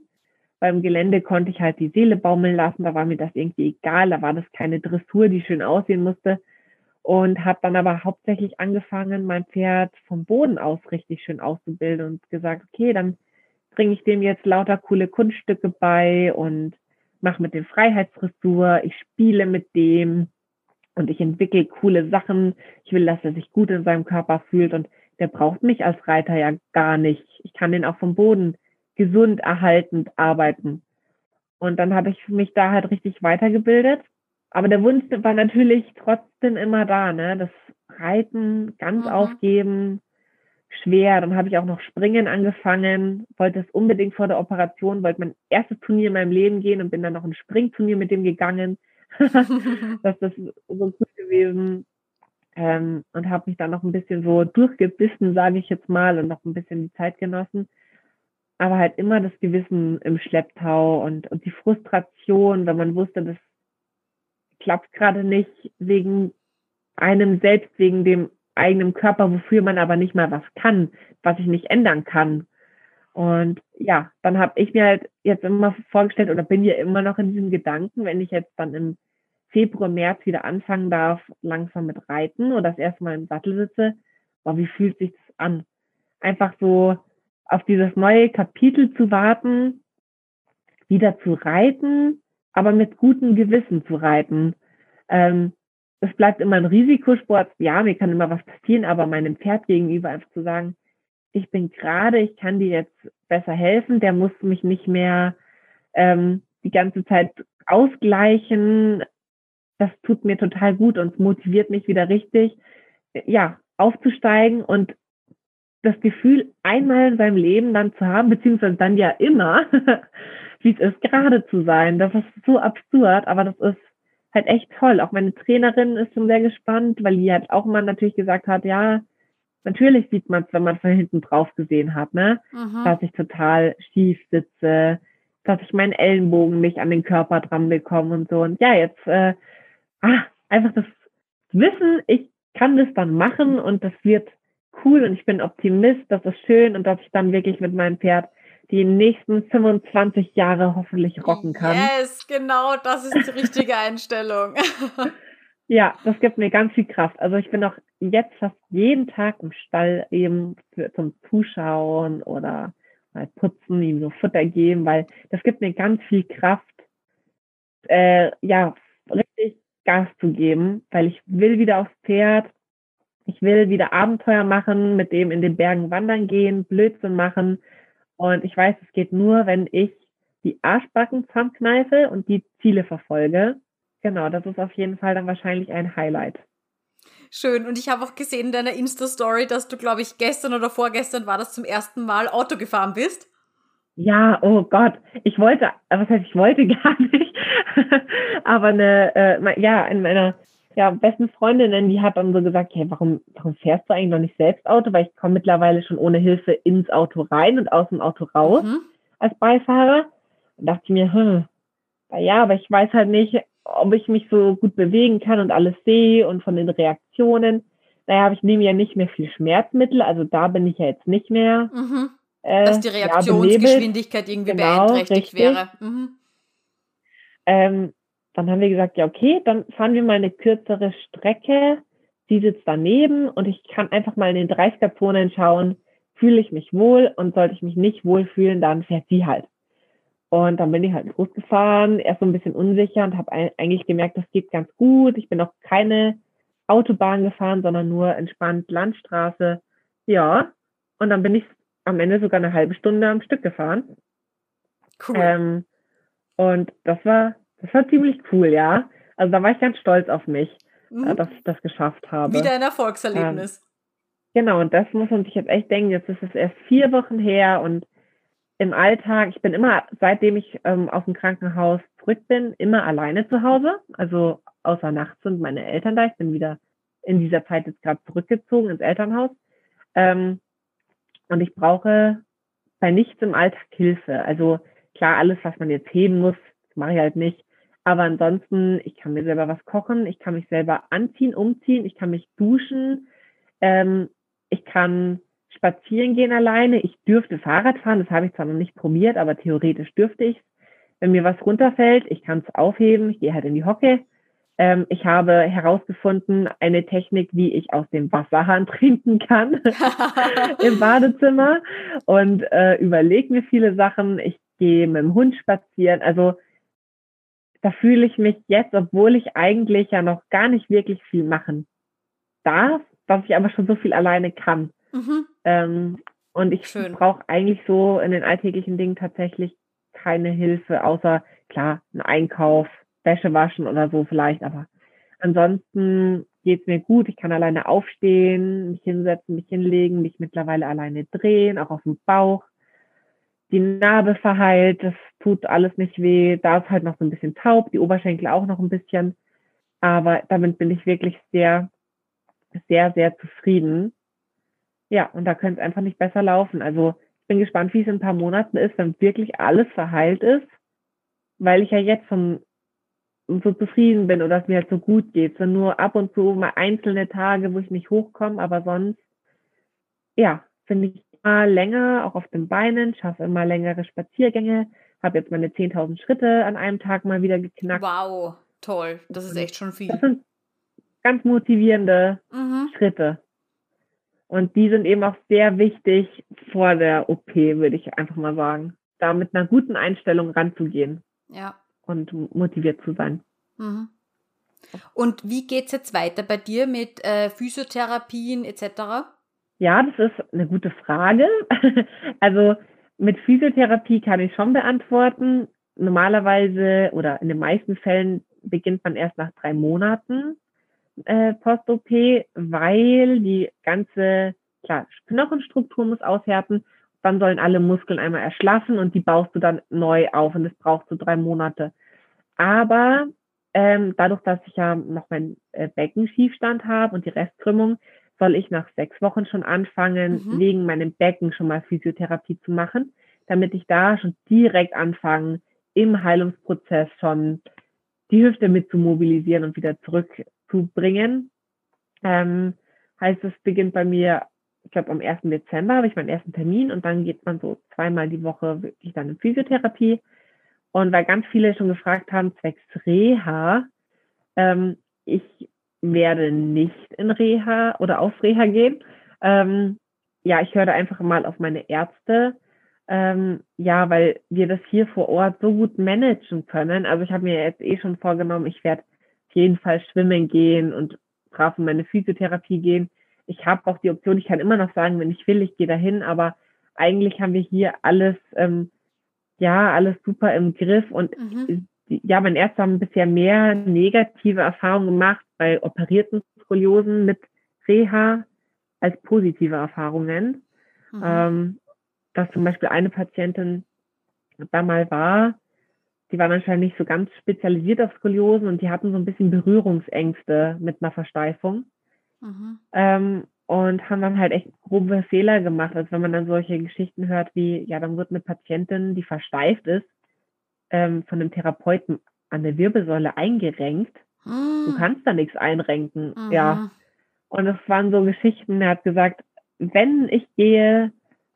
Beim Gelände konnte ich halt die Seele baumeln lassen, da war mir das irgendwie egal, da war das keine Dressur, die schön aussehen musste. Und habe dann aber hauptsächlich angefangen, mein Pferd vom Boden aus richtig schön auszubilden und gesagt, okay, dann bringe ich dem jetzt lauter coole Kunststücke bei und mache mit dem Freiheitsdressur, ich spiele mit dem und ich entwickle coole Sachen. Ich will, dass er sich gut in seinem Körper fühlt und der braucht mich als Reiter ja gar nicht. Ich kann den auch vom Boden gesund erhaltend arbeiten. Und dann habe ich mich da halt richtig weitergebildet aber der Wunsch war natürlich trotzdem immer da, ne? Das Reiten ganz mhm. aufgeben, schwer. Dann habe ich auch noch Springen angefangen, wollte es unbedingt vor der Operation, wollte mein erstes Turnier in meinem Leben gehen und bin dann noch ein Springturnier mit dem gegangen. das ist so gut gewesen. Ähm, und habe mich dann noch ein bisschen so durchgebissen, sage ich jetzt mal, und noch ein bisschen die Zeit genossen. Aber halt immer das Gewissen im Schlepptau und, und die Frustration, wenn man wusste, dass klappt gerade nicht wegen einem selbst, wegen dem eigenen Körper, wofür man aber nicht mal was kann, was ich nicht ändern kann. Und ja, dann habe ich mir halt jetzt immer vorgestellt oder bin ja immer noch in diesem Gedanken, wenn ich jetzt dann im Februar, März wieder anfangen darf, langsam mit Reiten oder das erste Mal im Sattel sitze, boah, wie fühlt sich das an? Einfach so auf dieses neue Kapitel zu warten, wieder zu reiten aber mit gutem Gewissen zu reiten. Ähm, es bleibt immer ein Risikosport. Ja, mir kann immer was passieren, aber meinem Pferd gegenüber einfach zu sagen, ich bin gerade, ich kann dir jetzt besser helfen, der muss mich nicht mehr ähm, die ganze Zeit ausgleichen. Das tut mir total gut und motiviert mich wieder richtig, ja, aufzusteigen und das Gefühl einmal in seinem Leben dann zu haben, beziehungsweise dann ja immer, wie es ist, gerade zu sein. Das ist so absurd, aber das ist halt echt toll. Auch meine Trainerin ist schon sehr gespannt, weil die halt auch mal natürlich gesagt hat, ja, natürlich sieht man es, wenn man von hinten drauf gesehen hat, ne? Mhm. Dass ich total schief sitze, dass ich meinen Ellenbogen nicht an den Körper dran bekomme und so. Und ja, jetzt äh, ah, einfach das Wissen, ich kann das dann machen und das wird cool und ich bin Optimist, das ist schön und dass ich dann wirklich mit meinem Pferd die nächsten 25 Jahre hoffentlich rocken kann. Yes, genau, das ist die richtige Einstellung. ja, das gibt mir ganz viel Kraft. Also ich bin auch jetzt fast jeden Tag im Stall eben für, zum Zuschauen oder mal putzen, ihm so Futter geben, weil das gibt mir ganz viel Kraft, äh, ja, richtig Gas zu geben, weil ich will wieder aufs Pferd, ich will wieder Abenteuer machen, mit dem in den Bergen wandern gehen, Blödsinn machen, und ich weiß, es geht nur, wenn ich die Arschbacken zusammenkneife und die Ziele verfolge. Genau, das ist auf jeden Fall dann wahrscheinlich ein Highlight. Schön. Und ich habe auch gesehen in deiner Insta-Story, dass du, glaube ich, gestern oder vorgestern war das zum ersten Mal Auto gefahren bist. Ja, oh Gott. Ich wollte, was heißt, ich wollte gar nicht. Aber eine, äh, ja, in meiner ja, besten Freundinnen, die hat dann so gesagt, hey, warum, warum fährst du eigentlich noch nicht selbst Auto? Weil ich komme mittlerweile schon ohne Hilfe ins Auto rein und aus dem Auto raus mhm. als Beifahrer. Und dachte ich mir, hm, ja, aber ich weiß halt nicht, ob ich mich so gut bewegen kann und alles sehe und von den Reaktionen. Naja, ich nehme ja nicht mehr viel Schmerzmittel, also da bin ich ja jetzt nicht mehr. Mhm. Äh, Dass die Reaktionsgeschwindigkeit ja, irgendwie genau, beeinträchtigt richtig. wäre. Mhm. Ähm, dann haben wir gesagt, ja, okay, dann fahren wir mal eine kürzere Strecke. Sie sitzt daneben und ich kann einfach mal in den 30er-Zonen schauen, fühle ich mich wohl und sollte ich mich nicht wohlfühlen, dann fährt sie halt. Und dann bin ich halt losgefahren, erst so ein bisschen unsicher und habe eigentlich gemerkt, das geht ganz gut. Ich bin auch keine Autobahn gefahren, sondern nur entspannt Landstraße. Ja, und dann bin ich am Ende sogar eine halbe Stunde am Stück gefahren. Cool. Ähm, und das war, das war ziemlich cool, ja. Also da war ich ganz stolz auf mich, mhm. Äh, dass ich das geschafft habe. Wieder ein Erfolgserlebnis. Ähm, genau, und das muss man sich jetzt echt denken. Jetzt ist es erst vier Wochen her und im Alltag, ich bin immer, seitdem ich ähm, aus dem Krankenhaus zurück bin, immer alleine zu Hause. Also außer nachts sind meine Eltern da. Ich bin wieder in dieser Zeit jetzt gerade zurückgezogen ins Elternhaus. Ähm, und ich brauche bei nichts im Alltag Hilfe. Also klar, alles, was man jetzt heben muss, mache ich halt nicht. Aber ansonsten, ich kann mir selber was kochen, ich kann mich selber anziehen, umziehen, ich kann mich duschen, ähm, ich kann spazieren gehen alleine, ich dürfte Fahrrad fahren, das habe ich zwar noch nicht probiert, aber theoretisch dürfte ich Wenn mir was runterfällt, ich kann es aufheben, ich gehe halt in die Hocke. Ähm, ich habe herausgefunden, eine Technik, wie ich aus dem Wasserhahn trinken kann im Badezimmer und äh, überlege mir viele Sachen. Ich gehe mit dem Hund spazieren. Also da fühle ich mich jetzt, obwohl ich eigentlich ja noch gar nicht wirklich viel machen darf, dass ich aber schon so viel alleine kann. Mhm. Ähm, und ich brauche eigentlich so in den alltäglichen Dingen tatsächlich keine Hilfe, außer klar, ein Einkauf, Wäsche waschen oder so vielleicht, aber ansonsten geht's mir gut. Ich kann alleine aufstehen, mich hinsetzen, mich hinlegen, mich mittlerweile alleine drehen, auch auf dem Bauch. Die Narbe verheilt, das tut alles nicht weh. Da ist halt noch so ein bisschen taub, die Oberschenkel auch noch ein bisschen. Aber damit bin ich wirklich sehr, sehr, sehr zufrieden. Ja, und da könnte es einfach nicht besser laufen. Also ich bin gespannt, wie es in ein paar Monaten ist, wenn wirklich alles verheilt ist, weil ich ja jetzt schon so zufrieden bin oder es mir halt so gut geht. So nur ab und zu mal einzelne Tage, wo ich nicht hochkomme, aber sonst, ja, finde ich immer länger, auch auf den Beinen, schaffe immer längere Spaziergänge, habe jetzt meine 10.000 Schritte an einem Tag mal wieder geknackt. Wow, toll, das ist echt schon viel. Das sind ganz motivierende mhm. Schritte. Und die sind eben auch sehr wichtig vor der OP, würde ich einfach mal sagen. Da mit einer guten Einstellung ranzugehen. Ja und motiviert zu sein. Mhm. Und wie geht es jetzt weiter bei dir mit äh, Physiotherapien etc.? Ja, das ist eine gute Frage. also mit Physiotherapie kann ich schon beantworten. Normalerweise oder in den meisten Fällen beginnt man erst nach drei Monaten äh, Post-OP, weil die ganze klar, Knochenstruktur muss aushärten dann sollen alle Muskeln einmal erschlaffen und die baust du dann neu auf und das braucht so drei Monate. Aber ähm, dadurch, dass ich ja noch meinen äh, Beckenschiefstand habe und die Restkrümmung, soll ich nach sechs Wochen schon anfangen, mhm. wegen meinem Becken schon mal Physiotherapie zu machen, damit ich da schon direkt anfange, im Heilungsprozess schon die Hüfte mit zu mobilisieren und wieder zurückzubringen. Ähm, heißt, es beginnt bei mir ich glaube, am 1. Dezember habe ich meinen ersten Termin und dann geht man so zweimal die Woche wirklich dann in Physiotherapie. Und weil ganz viele schon gefragt haben, zwecks Reha, ähm, ich werde nicht in Reha oder auf Reha gehen. Ähm, ja, ich höre einfach mal auf meine Ärzte. Ähm, ja, weil wir das hier vor Ort so gut managen können. Also ich habe mir jetzt eh schon vorgenommen, ich werde jeden Fall schwimmen gehen und brav in meine Physiotherapie gehen ich habe auch die Option, ich kann immer noch sagen, wenn ich will, ich gehe dahin, aber eigentlich haben wir hier alles, ähm, ja, alles super im Griff und mhm. ja, meine Ärzte haben bisher mehr negative Erfahrungen gemacht bei operierten Skoliosen mit Reha als positive Erfahrungen. Mhm. Ähm, dass zum Beispiel eine Patientin da mal war, die waren anscheinend nicht so ganz spezialisiert auf Skoliosen und die hatten so ein bisschen Berührungsängste mit einer Versteifung. Mhm. Ähm, und haben dann halt echt grobe Fehler gemacht. Also wenn man dann solche Geschichten hört wie, ja, dann wird eine Patientin, die versteift ist, ähm, von einem Therapeuten an der Wirbelsäule eingerenkt. Mhm. Du kannst da nichts einrenken. Mhm. Ja. Und das waren so Geschichten, er hat gesagt, wenn ich gehe,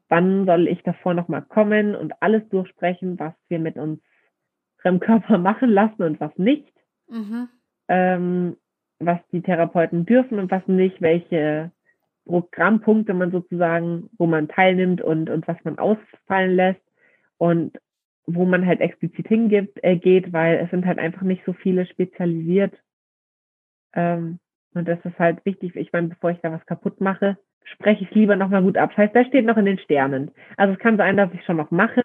wann soll ich davor nochmal kommen und alles durchsprechen, was wir mit unserem Körper machen lassen und was nicht. Mhm. Ähm, was die Therapeuten dürfen und was nicht, welche Programmpunkte man sozusagen, wo man teilnimmt und, und was man ausfallen lässt und wo man halt explizit hingeht, äh, geht, weil es sind halt einfach nicht so viele spezialisiert. Ähm, und das ist halt wichtig. Ich meine, bevor ich da was kaputt mache, spreche ich es lieber nochmal gut ab. Das heißt, das steht noch in den Sternen. Also es kann sein, dass ich schon noch mache,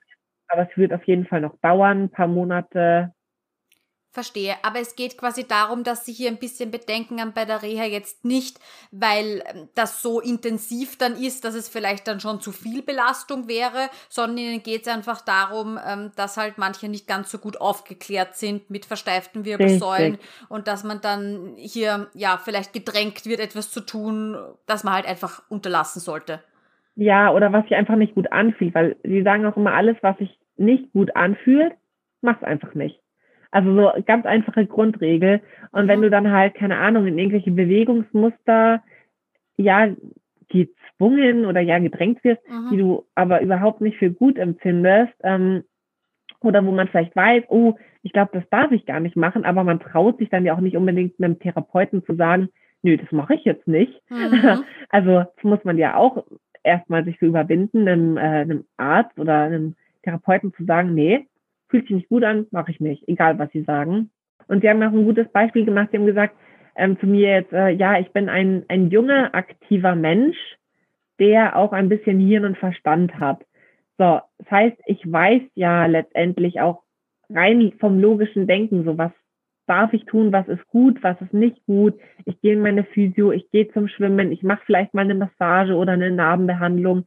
aber es wird auf jeden Fall noch dauern, ein paar Monate, Verstehe, aber es geht quasi darum, dass Sie hier ein bisschen Bedenken haben bei der Reha jetzt nicht, weil ähm, das so intensiv dann ist, dass es vielleicht dann schon zu viel Belastung wäre, sondern Ihnen geht es einfach darum, ähm, dass halt manche nicht ganz so gut aufgeklärt sind mit versteiften Wirbelsäulen Richtig. und dass man dann hier ja vielleicht gedrängt wird, etwas zu tun, das man halt einfach unterlassen sollte. Ja, oder was sich einfach nicht gut anfühlt, weil Sie sagen auch immer, alles, was sich nicht gut anfühlt, mach's einfach nicht. Also so ganz einfache Grundregel. Und wenn mhm. du dann halt, keine Ahnung, in irgendwelche Bewegungsmuster, ja, gezwungen oder ja gedrängt wirst, mhm. die du aber überhaupt nicht für gut empfindest, ähm, oder wo man vielleicht weiß, oh, ich glaube, das darf ich gar nicht machen, aber man traut sich dann ja auch nicht unbedingt einem Therapeuten zu sagen, nö, das mache ich jetzt nicht. Mhm. Also das muss man ja auch erstmal sich so überwinden, einem, äh, einem Arzt oder einem Therapeuten zu sagen, nee, fühlt sich nicht gut an, mache ich nicht, egal was sie sagen. Und sie haben auch ein gutes Beispiel gemacht, sie haben gesagt, ähm, zu mir jetzt, äh, ja, ich bin ein, ein junger, aktiver Mensch, der auch ein bisschen Hirn und Verstand hat. So, das heißt, ich weiß ja letztendlich auch rein vom logischen Denken, so was darf ich tun, was ist gut, was ist nicht gut. Ich gehe in meine Physio, ich gehe zum Schwimmen, ich mache vielleicht mal eine Massage oder eine Narbenbehandlung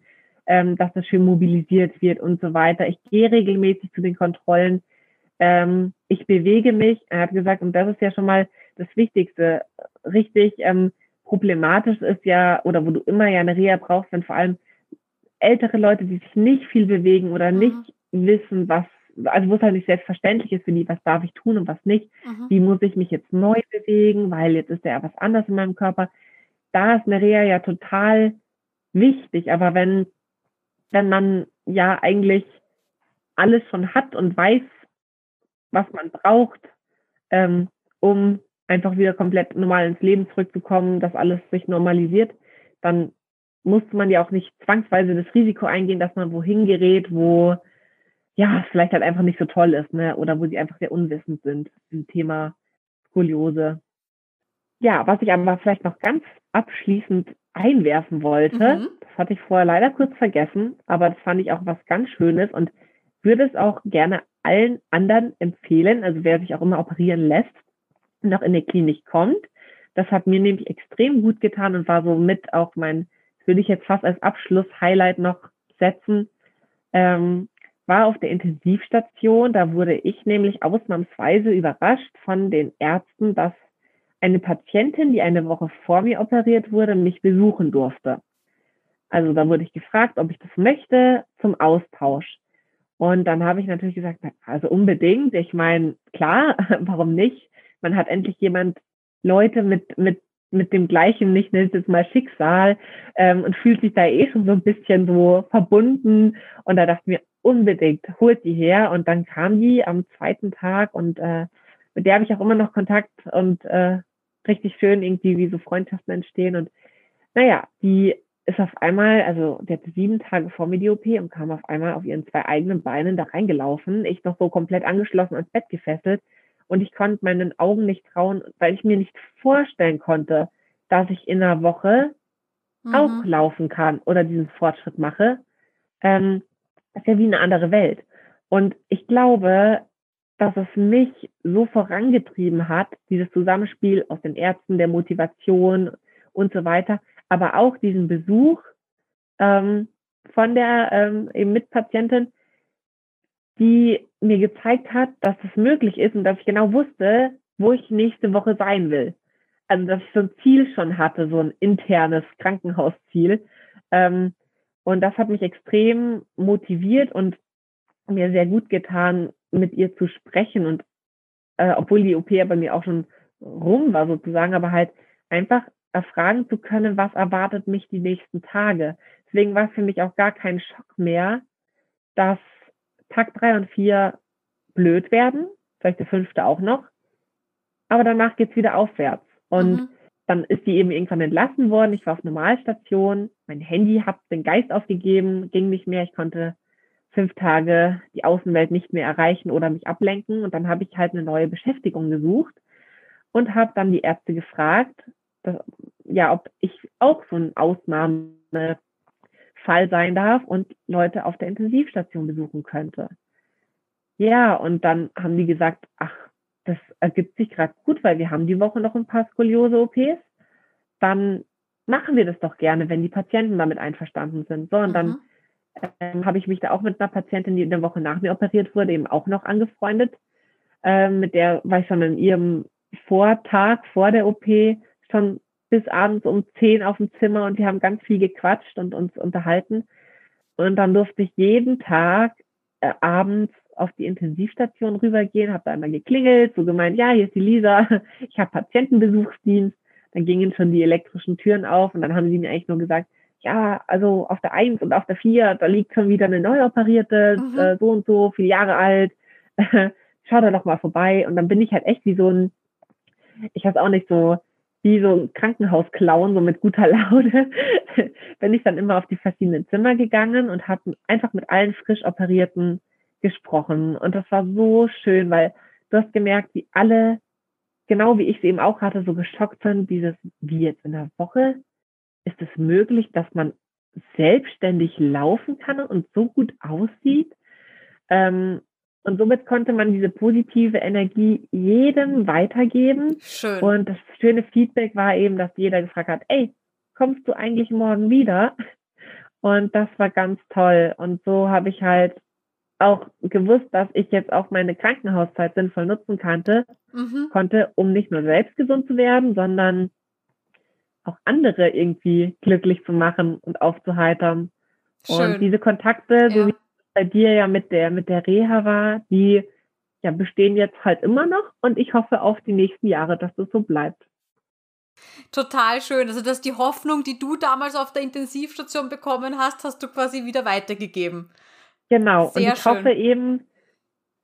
ähm, dass das schön mobilisiert wird und so weiter. Ich gehe regelmäßig zu den Kontrollen. Ähm, ich bewege mich. Er hat gesagt, und das ist ja schon mal das Wichtigste. Richtig ähm, problematisch ist ja, oder wo du immer ja eine Reha brauchst, wenn vor allem ältere Leute, die sich nicht viel bewegen oder mhm. nicht wissen, was, also wo es halt nicht selbstverständlich ist für die, was darf ich tun und was nicht, mhm. wie muss ich mich jetzt neu bewegen, weil jetzt ist ja was anders in meinem Körper. Da ist eine Reha ja total wichtig, aber wenn wenn man ja eigentlich alles schon hat und weiß, was man braucht, ähm, um einfach wieder komplett normal ins Leben zurückzukommen, dass alles sich normalisiert, dann muss man ja auch nicht zwangsweise das Risiko eingehen, dass man wohin gerät, wo ja es vielleicht halt einfach nicht so toll ist, ne? Oder wo sie einfach sehr unwissend sind im Thema Skoliose. Ja, was ich aber vielleicht noch ganz abschließend einwerfen wollte. Mhm. Das hatte ich vorher leider kurz vergessen, aber das fand ich auch was ganz Schönes und würde es auch gerne allen anderen empfehlen, also wer sich auch immer operieren lässt und auch in die Klinik kommt. Das hat mir nämlich extrem gut getan und war so mit auch mein, würde ich jetzt fast als Abschluss-Highlight noch setzen, ähm, war auf der Intensivstation. Da wurde ich nämlich ausnahmsweise überrascht von den Ärzten, dass eine Patientin, die eine Woche vor mir operiert wurde, mich besuchen durfte. Also da wurde ich gefragt, ob ich das möchte zum Austausch. Und dann habe ich natürlich gesagt, also unbedingt. Ich meine, klar, warum nicht? Man hat endlich jemand, Leute mit, mit, mit dem gleichen, ich nenne es jetzt mal Schicksal, ähm, und fühlt sich da eh schon so ein bisschen so verbunden. Und da dachte ich mir, unbedingt, holt die her. Und dann kam die am zweiten Tag und äh, mit der habe ich auch immer noch Kontakt und äh, richtig schön irgendwie, wie so Freundschaften entstehen. Und naja, die ist auf einmal, also die hatte sieben Tage vor mir die OP und kam auf einmal auf ihren zwei eigenen Beinen da reingelaufen. Ich noch so komplett angeschlossen ans Bett gefesselt. Und ich konnte meinen Augen nicht trauen, weil ich mir nicht vorstellen konnte, dass ich in einer Woche mhm. auch laufen kann oder diesen Fortschritt mache. Ähm, das ist ja wie eine andere Welt. Und ich glaube, dass es mich so vorangetrieben hat, dieses Zusammenspiel aus den Ärzten, der Motivation und so weiter, aber auch diesen Besuch ähm, von der ähm, Mitpatientin, die mir gezeigt hat, dass es möglich ist und dass ich genau wusste, wo ich nächste Woche sein will. Also dass ich so ein Ziel schon hatte, so ein internes Krankenhausziel. Ähm, und das hat mich extrem motiviert und mir sehr gut getan, mit ihr zu sprechen und äh, obwohl die OP ja bei mir auch schon rum war sozusagen, aber halt einfach erfragen zu können, was erwartet mich die nächsten Tage. Es deswegen war es für mich auch gar kein Schock mehr, dass Tag drei und vier blöd werden, vielleicht der fünfte auch noch. Aber danach geht's wieder aufwärts. Und mhm. dann ist die eben irgendwann entlassen worden. Ich war auf Normalstation. Mein Handy hat den Geist aufgegeben, ging nicht mehr. Ich konnte fünf Tage die Außenwelt nicht mehr erreichen oder mich ablenken. Und dann habe ich halt eine neue Beschäftigung gesucht und habe dann die Ärzte gefragt, dass, ja, ob ich auch so ein Ausnahmefall sein darf und Leute auf der Intensivstation besuchen könnte. Ja, und dann haben die gesagt, ach, das ergibt sich gerade gut, weil wir haben die Woche noch ein paar Skoliose-OPs. Dann machen wir das doch gerne, wenn die Patienten damit einverstanden sind. So, und mhm. dann ähm, habe ich mich da auch mit einer Patientin, die in der Woche nach mir operiert wurde, eben auch noch angefreundet. Ähm, mit der war ich schon in ihrem Vortag vor der OP schon bis abends um zehn auf dem Zimmer und die haben ganz viel gequatscht und uns unterhalten. Und dann durfte ich jeden Tag äh, abends auf die Intensivstation rübergehen, habe da einmal geklingelt, so gemeint, ja, hier ist die Lisa, ich habe Patientenbesuchsdienst. Dann gingen schon die elektrischen Türen auf und dann haben sie mir eigentlich nur gesagt, ja, also auf der 1 und auf der 4, da liegt schon wieder eine neu operierte, mhm. äh, so und so, viele Jahre alt. Schau da doch mal vorbei. Und dann bin ich halt echt wie so ein, ich weiß auch nicht, so wie so ein Krankenhausclown, so mit guter Laune, bin ich dann immer auf die verschiedenen Zimmer gegangen und habe einfach mit allen frisch operierten gesprochen. Und das war so schön, weil du hast gemerkt, wie alle, genau wie ich es eben auch hatte, so geschockt sind, dieses, wie jetzt in der Woche ist es möglich, dass man selbstständig laufen kann und so gut aussieht. Ähm, und somit konnte man diese positive Energie jedem weitergeben. Schön. Und das schöne Feedback war eben, dass jeder gefragt hat, ey, kommst du eigentlich morgen wieder? Und das war ganz toll. Und so habe ich halt auch gewusst, dass ich jetzt auch meine Krankenhauszeit sinnvoll nutzen konnte, mhm. konnte, um nicht nur selbst gesund zu werden, sondern auch andere irgendwie glücklich zu machen und aufzuheitern. Schön. Und diese Kontakte, ja. so wie es bei dir ja mit der, mit der Reha war, die ja, bestehen jetzt halt immer noch und ich hoffe auf die nächsten Jahre, dass das so bleibt. Total schön. Also, dass die Hoffnung, die du damals auf der Intensivstation bekommen hast, hast du quasi wieder weitergegeben. Genau. Sehr und ich schön. hoffe eben,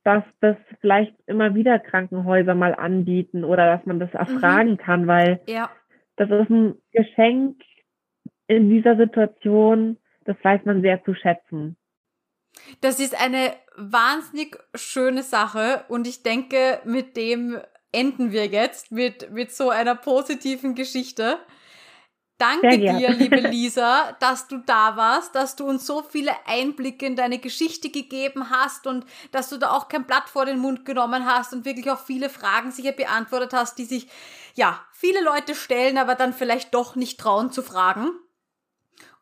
dass das vielleicht immer wieder Krankenhäuser mal anbieten oder dass man das erfragen mhm. kann, weil ja. Das ist ein Geschenk in dieser Situation, das weiß man sehr zu schätzen. Das ist eine wahnsinnig schöne Sache und ich denke, mit dem enden wir jetzt mit, mit so einer positiven Geschichte. Danke dir, liebe Lisa, dass du da warst, dass du uns so viele Einblicke in deine Geschichte gegeben hast und dass du da auch kein Blatt vor den Mund genommen hast und wirklich auch viele Fragen sicher beantwortet hast, die sich, ja, viele Leute stellen, aber dann vielleicht doch nicht trauen zu fragen.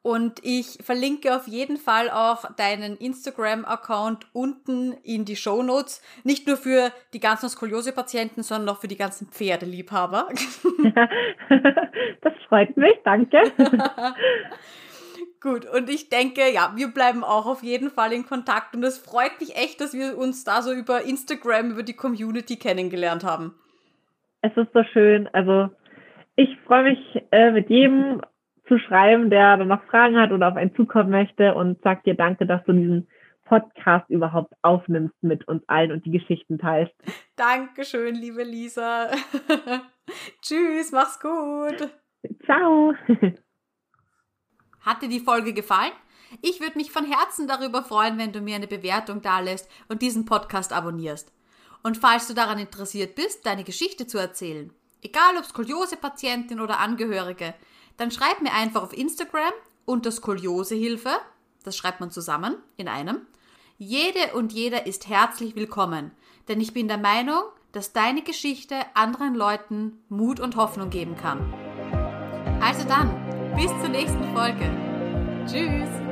Und ich verlinke auf jeden Fall auch deinen Instagram-Account unten in die Show Notes. Nicht nur für die ganzen Skoliose-Patienten, sondern auch für die ganzen Pferdeliebhaber. das freut mich, danke. Gut, und ich denke, ja, wir bleiben auch auf jeden Fall in Kontakt und es freut mich echt, dass wir uns da so über Instagram, über die Community kennengelernt haben. Es ist so schön. Also ich freue mich äh, mit jedem zu schreiben, der dann noch Fragen hat oder auf einen zukommen möchte und sag dir danke, dass du diesen Podcast überhaupt aufnimmst mit uns allen und die Geschichten teilst. Dankeschön, liebe Lisa. Tschüss, mach's gut. Ciao. Hat dir die Folge gefallen? Ich würde mich von Herzen darüber freuen, wenn du mir eine Bewertung dalässt und diesen Podcast abonnierst. Und falls du daran interessiert bist, deine Geschichte zu erzählen, egal ob Skoliose-Patientin oder Angehörige, dann schreib mir einfach auf Instagram unter Skoliosehilfe, das schreibt man zusammen in einem. Jede und jeder ist herzlich willkommen, denn ich bin der Meinung, dass deine Geschichte anderen Leuten Mut und Hoffnung geben kann. Also dann, bis zur nächsten Folge. Tschüss!